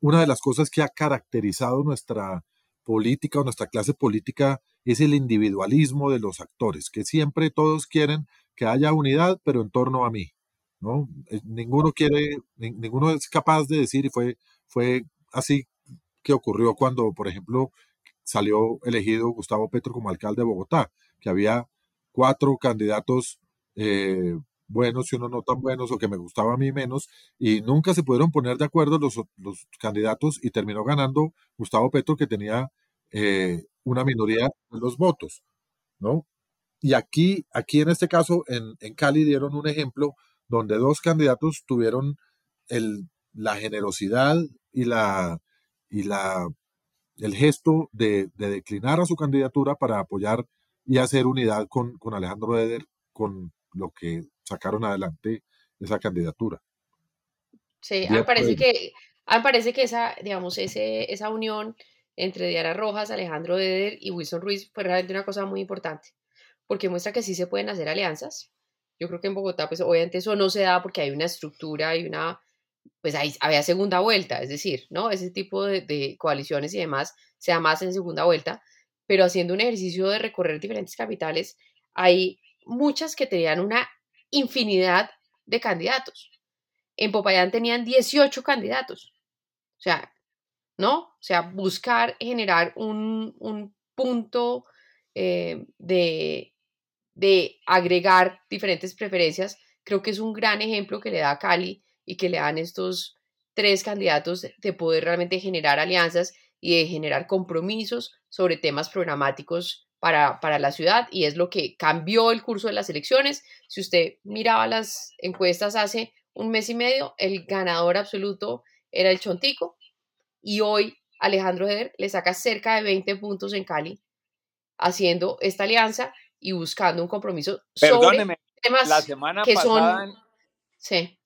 una de las cosas que ha caracterizado nuestra política o nuestra clase política es el individualismo de los actores, que siempre todos quieren que haya unidad, pero en torno a mí. ¿no? Eh, ninguno quiere, ninguno es capaz de decir, y fue, fue así que ocurrió cuando, por ejemplo, salió elegido Gustavo Petro como alcalde de Bogotá, que había cuatro candidatos eh, buenos y uno no tan buenos o que me gustaba a mí menos, y nunca se pudieron poner de acuerdo los, los candidatos y terminó ganando Gustavo Petro que tenía eh, una minoría de los votos, ¿no? Y aquí, aquí en este caso, en, en Cali dieron un ejemplo donde dos candidatos tuvieron el, la generosidad y la, y la el gesto de, declinar a su candidatura para apoyar y hacer unidad con, con Alejandro Eder con lo que sacaron adelante esa candidatura. Sí, me parece que, me parece que esa, digamos, ese, esa unión entre Diana Rojas, Alejandro Eder y Wilson Ruiz fue realmente una cosa muy importante, porque muestra que sí se pueden hacer alianzas. Yo creo que en Bogotá, pues obviamente eso no se da porque hay una estructura y una pues ahí había segunda vuelta, es decir, ¿no? Ese tipo de, coaliciones y demás se más en segunda vuelta, pero haciendo un ejercicio de recorrer diferentes capitales, hay muchas que tenían una infinidad de candidatos. En Popayán tenían 18 candidatos. O sea, ¿no? O sea, buscar generar un, punto eh, de, de agregar diferentes preferencias, creo que es un gran ejemplo que le da a Cali y que le dan estos tres candidatos de poder realmente generar alianzas y de generar compromisos sobre temas programáticos para, para, la ciudad y es lo que cambió el curso de las elecciones. Si usted miraba las encuestas hace un mes y medio, el ganador absoluto era el Chontico y hoy Alejandro Eder le saca cerca de 20 puntos en Cali haciendo esta alianza y buscando un compromiso sobre temas la semana que pasada, son... Sí.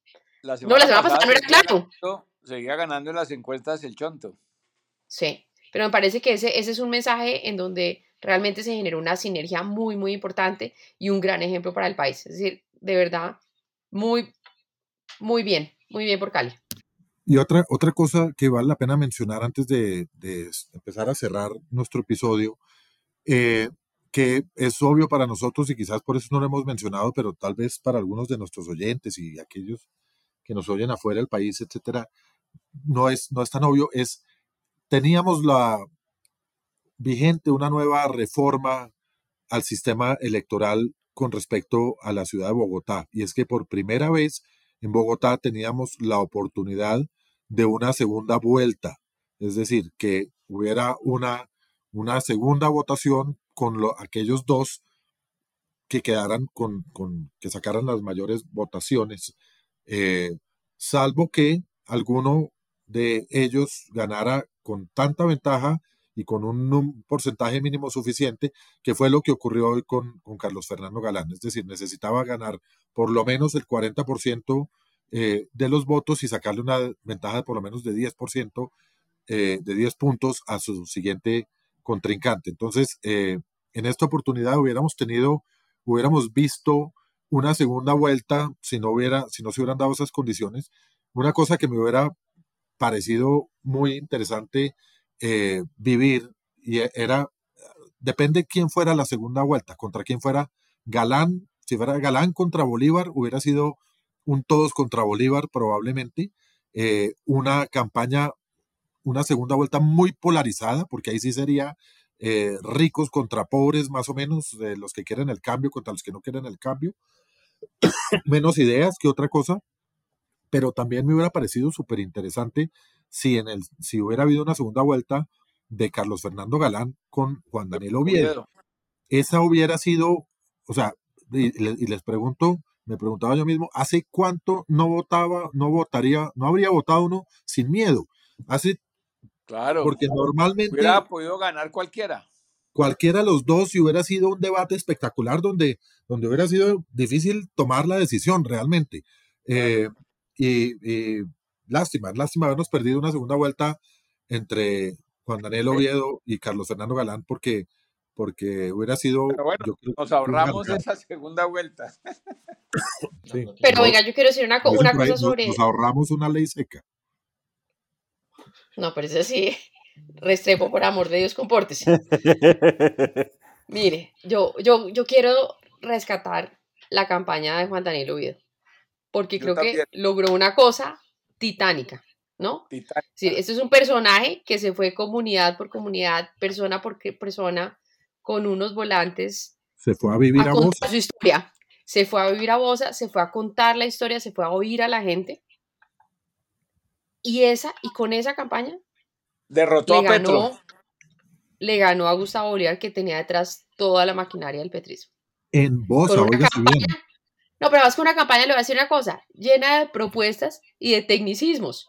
La no, la semana pasada no era claro. Ganando, seguía ganando en las encuestas el Chonto. Sí, pero me parece que ese, ese es un mensaje en donde realmente se generó una sinergia muy, muy importante y un gran ejemplo para el país. Es decir, de verdad, muy, muy bien, muy bien por Cali. Y otra, otra cosa que vale la pena mencionar antes de, de empezar a cerrar nuestro episodio, eh, que es obvio para nosotros y quizás por eso no lo hemos mencionado, pero tal vez para algunos de nuestros oyentes y aquellos que nos oyen afuera del país, etcétera, no es, no es tan obvio, es, teníamos la vigente una nueva reforma al sistema electoral con respecto a la ciudad de Bogotá, y es que por primera vez en Bogotá teníamos la oportunidad de una segunda vuelta, es decir, que hubiera una, una segunda votación con aquellos dos que quedaran con, con, que sacaran las mayores votaciones, eh, salvo que alguno de ellos ganara con tanta ventaja y con un, porcentaje mínimo suficiente, que fue lo que ocurrió hoy con, Carlos Fernando Galán. Es decir, necesitaba ganar por lo menos el 40% eh, de los votos y sacarle una ventaja de por lo menos de 10%, eh, de 10 puntos a su siguiente contrincante. Entonces, eh, en esta oportunidad hubiéramos tenido, hubiéramos visto una segunda vuelta si no hubiera, si no se hubieran dado esas condiciones. Una cosa que me hubiera parecido muy interesante eh, vivir y e, era, depende quién fuera la segunda vuelta, contra quién fuera Galán, si fuera Galán contra Bolívar, hubiera sido un todos contra Bolívar probablemente, eh, una campaña, una segunda vuelta muy polarizada, porque ahí sí sería eh, ricos contra pobres, más o menos, los que quieren el cambio contra los que no quieren el cambio, menos ideas que otra cosa, pero también me hubiera parecido súper interesante si, en el, si hubiera habido una segunda vuelta de Carlos Fernando Galán con Juan Daniel Oviedo. Esa hubiera sido, o sea, y, les pregunto, me preguntaba yo mismo, ¿hace cuánto no votaba, no votaría, no habría votado uno sin miedo? Hace, claro, porque normalmente hubiera podido ganar cualquiera. Cualquiera de los dos y hubiera sido un debate espectacular donde, donde hubiera sido difícil tomar la decisión realmente. Eh, y, lástima, lástima habernos perdido una segunda vuelta entre Juan Daniel Oviedo y Carlos Fernando Galán porque, porque hubiera sido... Pero bueno, nos ahorramos esa segunda vuelta. Pero oiga, yo quiero decir una, una cosa sobre... Nos ahorramos una ley seca. No, pero eso sí, Restrepo, por amor de Dios, compórtese. Mire, yo, yo, yo quiero rescatar la campaña de Juan Daniel Oviedo, porque creo que logró una cosa titánica, ¿no? Titánica. Sí, este es un personaje que se fue comunidad por comunidad, persona por persona, con unos volantes. Se fue a vivir a, a su historia. Se fue a vivir a Bosa, se fue a contar la historia, se fue a oír a la gente. Y esa, y con esa campaña. Derrotó a Petro. Le ganó a Gustavo Bolívar, que tenía detrás toda la maquinaria del petrismo. En Bosa, oiga, bien no, pero vas con una campaña, le voy a decir una cosa, llena de propuestas y de tecnicismos,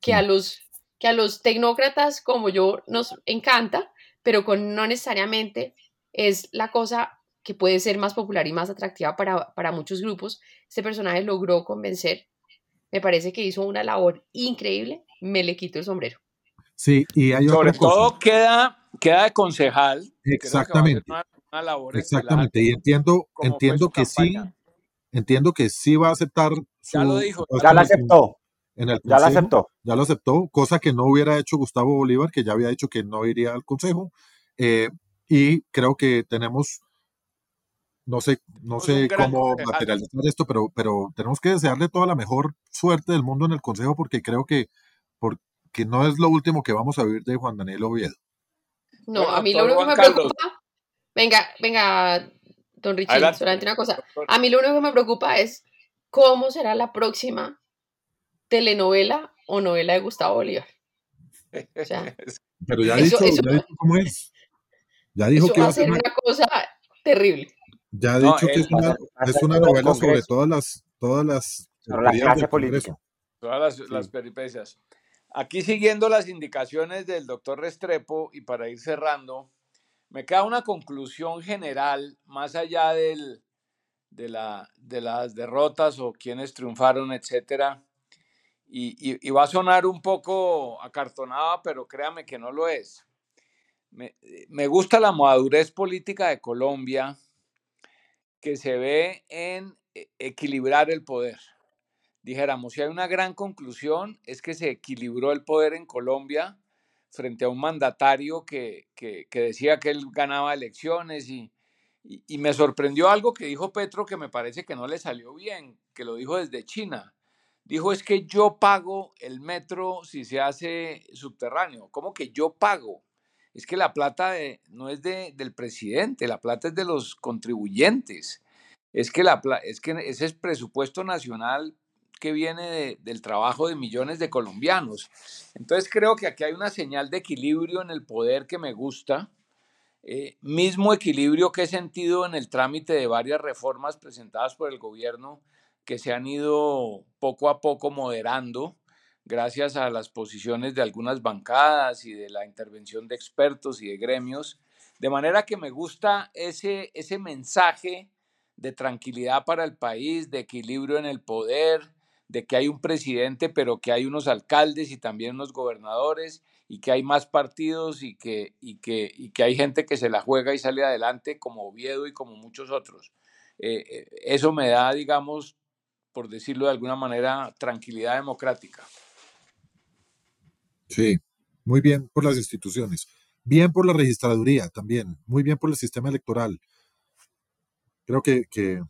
que a los, que a los tecnócratas como yo nos encanta, pero con no necesariamente es la cosa que puede ser más popular y más atractiva para, para muchos grupos. Este personaje logró convencer, me parece que hizo una labor increíble, me le quito el sombrero. Sí, y hay Sobre otra todo cosa. queda, queda de concejal. Exactamente. Una, una labor Exactamente, y entiendo, como entiendo que sí, entiendo que sí va a aceptar su Ya lo dijo. Ya la aceptó, en el ya la aceptó. ya lo aceptó, cosa que no hubiera hecho Gustavo Bolívar, que ya había dicho que no iría al consejo, eh, y creo que tenemos, no sé, no un sé cómo concejal. materializar esto, pero, pero tenemos que desearle toda la mejor suerte del mundo en el consejo, porque creo que, porque no es lo último que vamos a vivir de Juan Daniel Oviedo. No, Bueno, a mí lo único que me Carlos. preocupa, venga, venga, don Richie, solamente una cosa. A mí lo único que me preocupa es cómo será la próxima telenovela o novela de Gustavo Bolívar. Pero ya, dicho, ya dijo cómo es. Ya dijo que va a ser una cosa terrible. Ya ha dicho que es una, es una novela sobre todas las, todas las, la clase política. Todas las, las, peripecias. Aquí siguiendo las indicaciones del doctor Restrepo y para ir cerrando, me queda una conclusión general, más allá del, de, la, de las derrotas o quienes triunfaron, etcétera. Y, va a sonar un poco acartonada, pero créame que no lo es. Me, me gusta la madurez política de Colombia que se ve en e, equilibrar el poder. Dijéramos, si hay una gran conclusión es que se equilibró el poder en Colombia frente a un mandatario que, decía que él ganaba elecciones y, y, me sorprendió algo que dijo Petro que me parece que no le salió bien, que lo dijo desde China. Dijo es que yo pago el metro si se hace subterráneo. ¿Cómo que yo pago? Es que la plata no es de, del presidente, la plata es de los contribuyentes. Es que, la, es que ese es presupuesto nacional que viene del trabajo de millones de colombianos. Entonces creo que aquí hay una señal de equilibrio en el poder que me gusta, eh, mismo equilibrio que he sentido en el trámite de varias reformas presentadas por el gobierno que se han ido poco a poco moderando gracias a las posiciones de algunas bancadas y de la intervención de expertos y de gremios. De manera que me gusta ese, ese mensaje de tranquilidad para el país, de equilibrio en el poder, de que hay un presidente, pero que hay unos alcaldes y también unos gobernadores y que hay más partidos y que, y que, y que hay gente que se la juega y sale adelante como Oviedo y como muchos otros. Eh, eh, eso me da, digamos, por decirlo de alguna manera, tranquilidad democrática. Sí, muy bien por las instituciones, bien por la registraduría también, muy bien por el sistema electoral. Creo que, que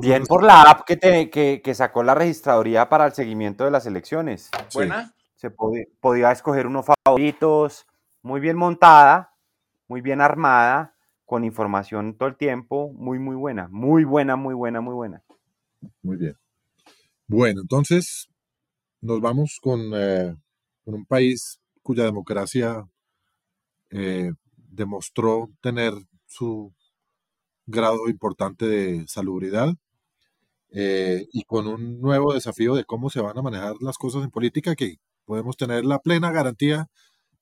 Bien por la app que, que, sacó la registraduría para el seguimiento de las elecciones. Buena. Se podía, escoger unos favoritos, muy bien montada, muy bien armada, con información todo el tiempo, muy, muy buena, muy buena, muy buena, muy buena. Muy bien. Bueno, entonces nos vamos con, eh, un país cuya democracia eh, demostró tener su grado importante de salubridad eh, y con un nuevo desafío de cómo se van a manejar las cosas en política que podemos tener la plena garantía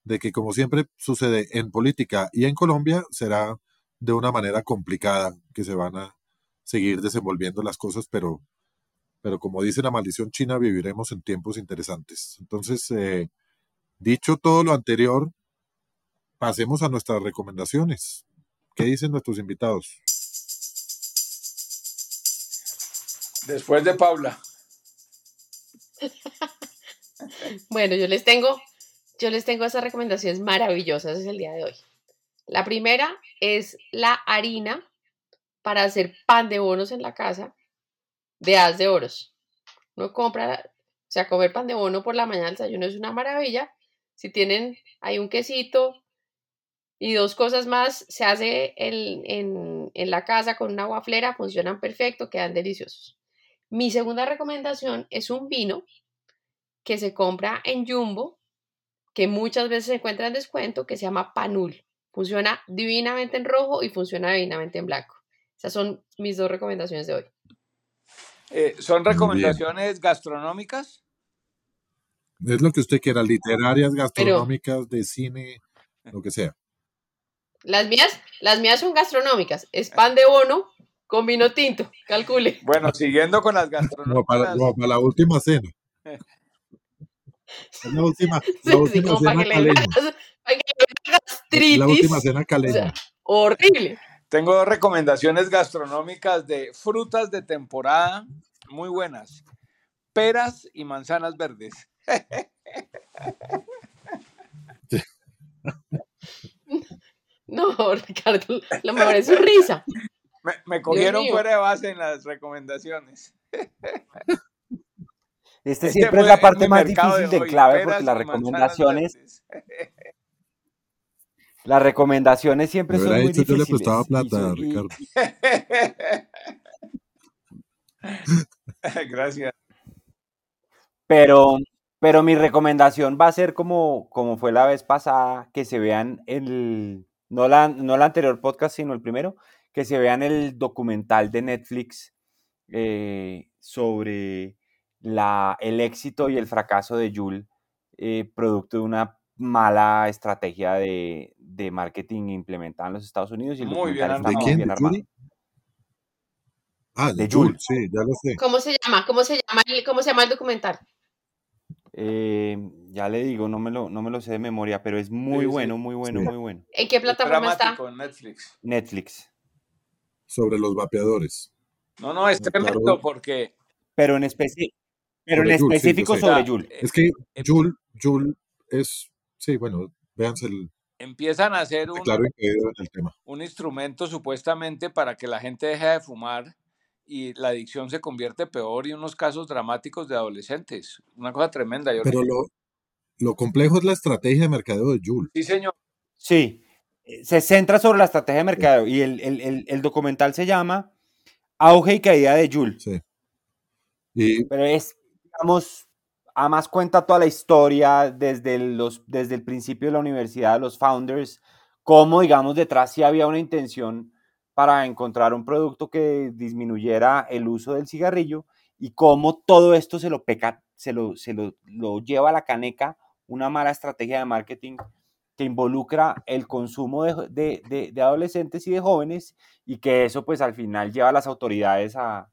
de que como siempre sucede en política y en Colombia será de una manera complicada que se van a seguir desenvolviendo las cosas, pero, pero como dice la maldición china, viviremos en tiempos interesantes. Entonces, eh, dicho todo lo anterior, pasemos a nuestras recomendaciones. ¿Qué dicen nuestros invitados? Después de Paula. bueno, yo les tengo, yo les tengo esas recomendaciones maravillosas el día de hoy. La primera es la harina para hacer pan de bonos en la casa de haz de oros. Uno compra, o sea, comer pan de bono por la mañana al desayuno es una maravilla. Si tienen hay un quesito y dos cosas más, se hace en, en, en la casa con una guaflera, funcionan perfecto, quedan deliciosos. Mi segunda recomendación es un vino que se compra en Jumbo, que muchas veces se encuentra en descuento, que se llama Panul. Funciona divinamente en rojo y funciona divinamente en blanco. Esas son mis dos recomendaciones de hoy. Eh, ¿Son recomendaciones gastronómicas? Es lo que usted quiera, literarias, gastronómicas, de cine, lo que sea. Las mías, las mías son gastronómicas. Es pan de bono con vino tinto, calcule. Bueno, siguiendo con las gastronómicas. para, la última cena. la última, la última cena caleña. la última cena caleña. horrible. Tengo dos recomendaciones gastronómicas de frutas de temporada muy buenas. Peras y manzanas verdes. No, Ricardo, lo mejor es su risa. Me, cogieron fuera de base en las recomendaciones. Este, este siempre es la parte más difícil de, clave porque las recomendaciones. Las recomendaciones siempre son muy dicho, yo le difíciles. prestaba plata, son- y- Ricardo. Gracias. Pero, pero mi recomendación va a ser como, como fue la vez pasada, que se vean el, no la, no el anterior podcast, sino el primero, que se vean el documental de Netflix eh, sobre la, el éxito y el fracaso de Joule, eh, producto de una mala estrategia de, de marketing implementada en los Estados Unidos. Y el Muy bien ¿De quién? bien. Ah, de De sí, ya lo sé. ¿Cómo se llama? ¿Cómo se llama el, cómo se llama el documental? Eh, ya le digo, no me, lo, no me lo sé de memoria, pero es muy Sí, sí. bueno, muy bueno, Sí. muy bueno. ¿En qué Es plataforma está? Netflix. Netflix. Sobre los vapeadores. No, no, es No, tremendo claro. porque Pero en, especi- pero en Sobre específico sobre sea, Joule. eh, Es que em- Jul, Jul es, sí, bueno, véanse el empiezan a hacer un, claro el tema. un instrumento supuestamente para que la gente deje de fumar y la adicción se convierte peor y unos casos dramáticos de adolescentes. Una cosa tremenda. Yo Pero lo, lo complejo es la estrategia de mercadeo de Jul. Sí, señor. Sí, eh, se centra sobre la estrategia de mercado y el, el- el- el documental se llama Auge y Caída de Joule. Sí. Y Pero es, digamos, además cuenta toda la historia desde, los, desde el principio de la universidad, los founders, cómo, digamos, detrás sí había una intención para encontrar un producto que disminuyera el uso del cigarrillo y cómo todo esto se lo peca, se lo, se lo, lo lleva a la caneca una mala estrategia de marketing que involucra el consumo de, de- de- de adolescentes y de jóvenes y que eso pues al final lleva a las autoridades a,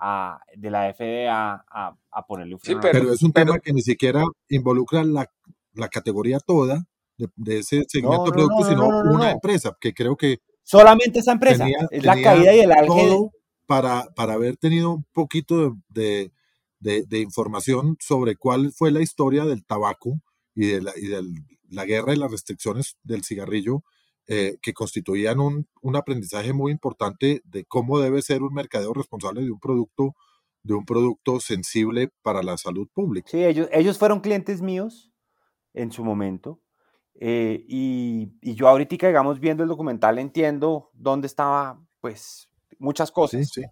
a- de la FDA a, a ponerle un Sí, freno la pero- pero es un pero- tema que ni siquiera involucra la, la categoría toda de, de ese segmento No, de no, productos, no, sino no, no, no, una no. empresa, que creo que Solamente esa empresa. tenía, es la caída y el todo para, para haber tenido un poquito de, de- de información sobre cuál fue la historia del tabaco y de la, y del- la guerra y las restricciones del cigarrillo, eh, que constituían un, un aprendizaje muy importante de cómo debe ser un mercadeo responsable de un producto, de un producto sensible para la salud pública. Sí, ellos, ellos fueron clientes míos en su momento. Eh, y, y yo ahorita, digamos, viendo el documental, entiendo dónde estaba, pues, muchas Sí, cosas. sí.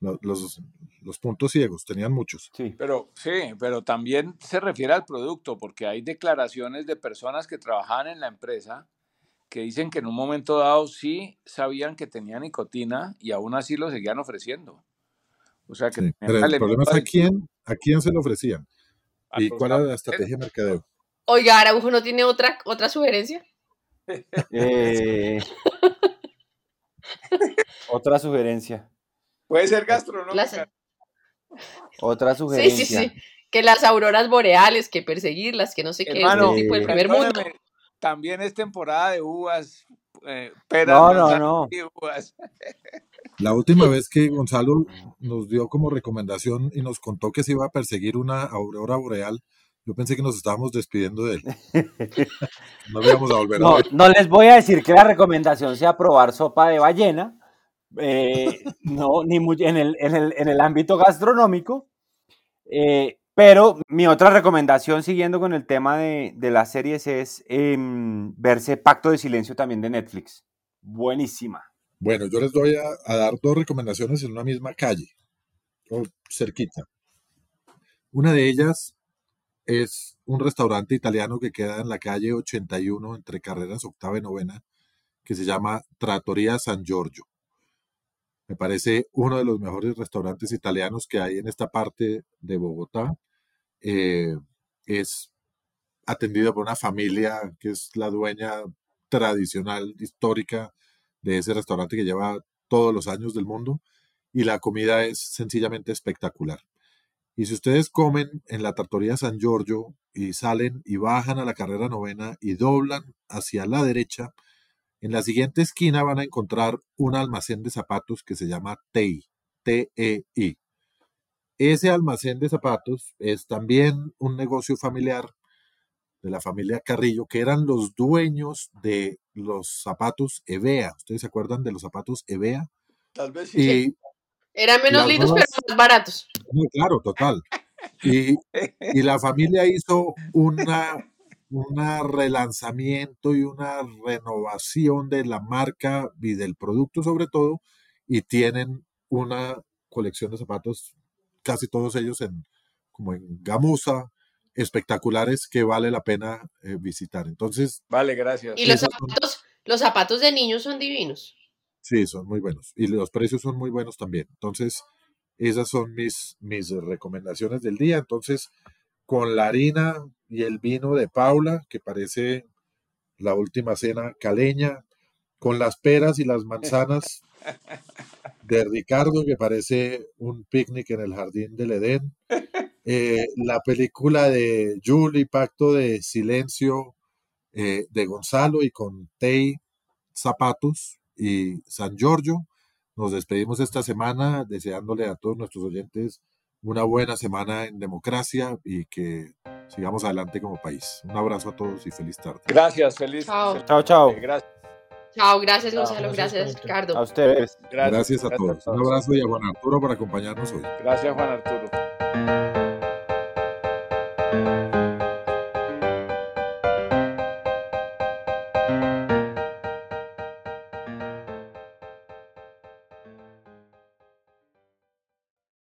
Lo- Los, los puntos ciegos, tenían muchos. Sí. Pero sí, pero también se refiere al producto, porque hay declaraciones de personas que trabajaban en la empresa que dicen que en un momento dado sí sabían que tenía nicotina y aún así lo seguían ofreciendo. O sea que Sí, Pero el problema es a quién, a quién se lo ofrecían y cuál era la estrategia de mercadeo. Oiga, Araujo no tiene otra, otra sugerencia. Eh, otra sugerencia. Puede ser gastronómica. Las- Otra Sí, sugerencia. sí, sí. Que las auroras boreales, que perseguirlas, que no sé qué, Hermano, este tipo del primer mundo. también es temporada de uvas, eh, peras, No, no, no. y uvas. La última vez que Gonzalo nos dio como recomendación y nos contó que se iba a perseguir una aurora boreal, yo pensé que nos estábamos despidiendo de él. No íbamos a volver a No, ver. no les voy a decir que la recomendación sea probar sopa de ballena, eh, no, ni muy- en, el, en, el, en el ámbito gastronómico, eh, pero mi otra recomendación, siguiendo con el tema de, de las series, es em, verse Pacto de Silencio también de Netflix. Buenísima. Bueno, yo les voy a, a dar dos recomendaciones en una misma calle, o cerquita. Una de ellas es un restaurante italiano que queda en la calle 81 entre carreras octava y novena, que se llama Trattoria San Giorgio. Me parece uno de los mejores restaurantes italianos que hay en esta parte de Bogotá. Eh, es atendido por una familia que es la dueña tradicional, histórica de ese restaurante que lleva todos los años del mundo y la comida es sencillamente espectacular. Y si ustedes comen en la Trattoria San Giorgio y salen y bajan a la carrera novena y doblan hacia la derecha, en la siguiente esquina van a encontrar un almacén de zapatos que se llama TEI, T-E-I. Ese almacén de zapatos es también un negocio familiar de la familia Carrillo, que eran los dueños de los zapatos Evea. ¿Ustedes se acuerdan de los zapatos Evea? Tal vez sí. Y, Eran menos Las lindos, pero más baratos. no, claro, total. Y, y la familia hizo una, un relanzamiento y una renovación de la marca y del producto sobre todo, y tienen una colección de zapatos, casi todos ellos en, como en gamuza, espectaculares que vale la pena eh, visitar. Entonces. Vale, gracias. Y los zapatos, los zapatos de niños son divinos. Sí, son muy buenos. Y los precios son muy buenos también. Entonces, esas son mis, mis recomendaciones del día. Entonces, con la harina y el vino de Paula, que parece la última cena caleña, con las peras y las manzanas de Ricardo, que parece un picnic en el jardín del Edén. Eh, la película de Julie, Pacto de Silencio, eh, de Gonzalo y con Tei Zapatos y San Giorgio. Nos despedimos esta semana deseándole a todos nuestros oyentes una buena semana en democracia y que sigamos adelante como país. Un abrazo a todos y feliz tarde. Gracias, feliz. Chao. Chao, chao. Gracias. Chao, gracias Gonzalo, gracias, Ricardo. A ustedes. Gracias, a todos. Un abrazo y a Juan Arturo por acompañarnos hoy. Gracias, Juan Arturo.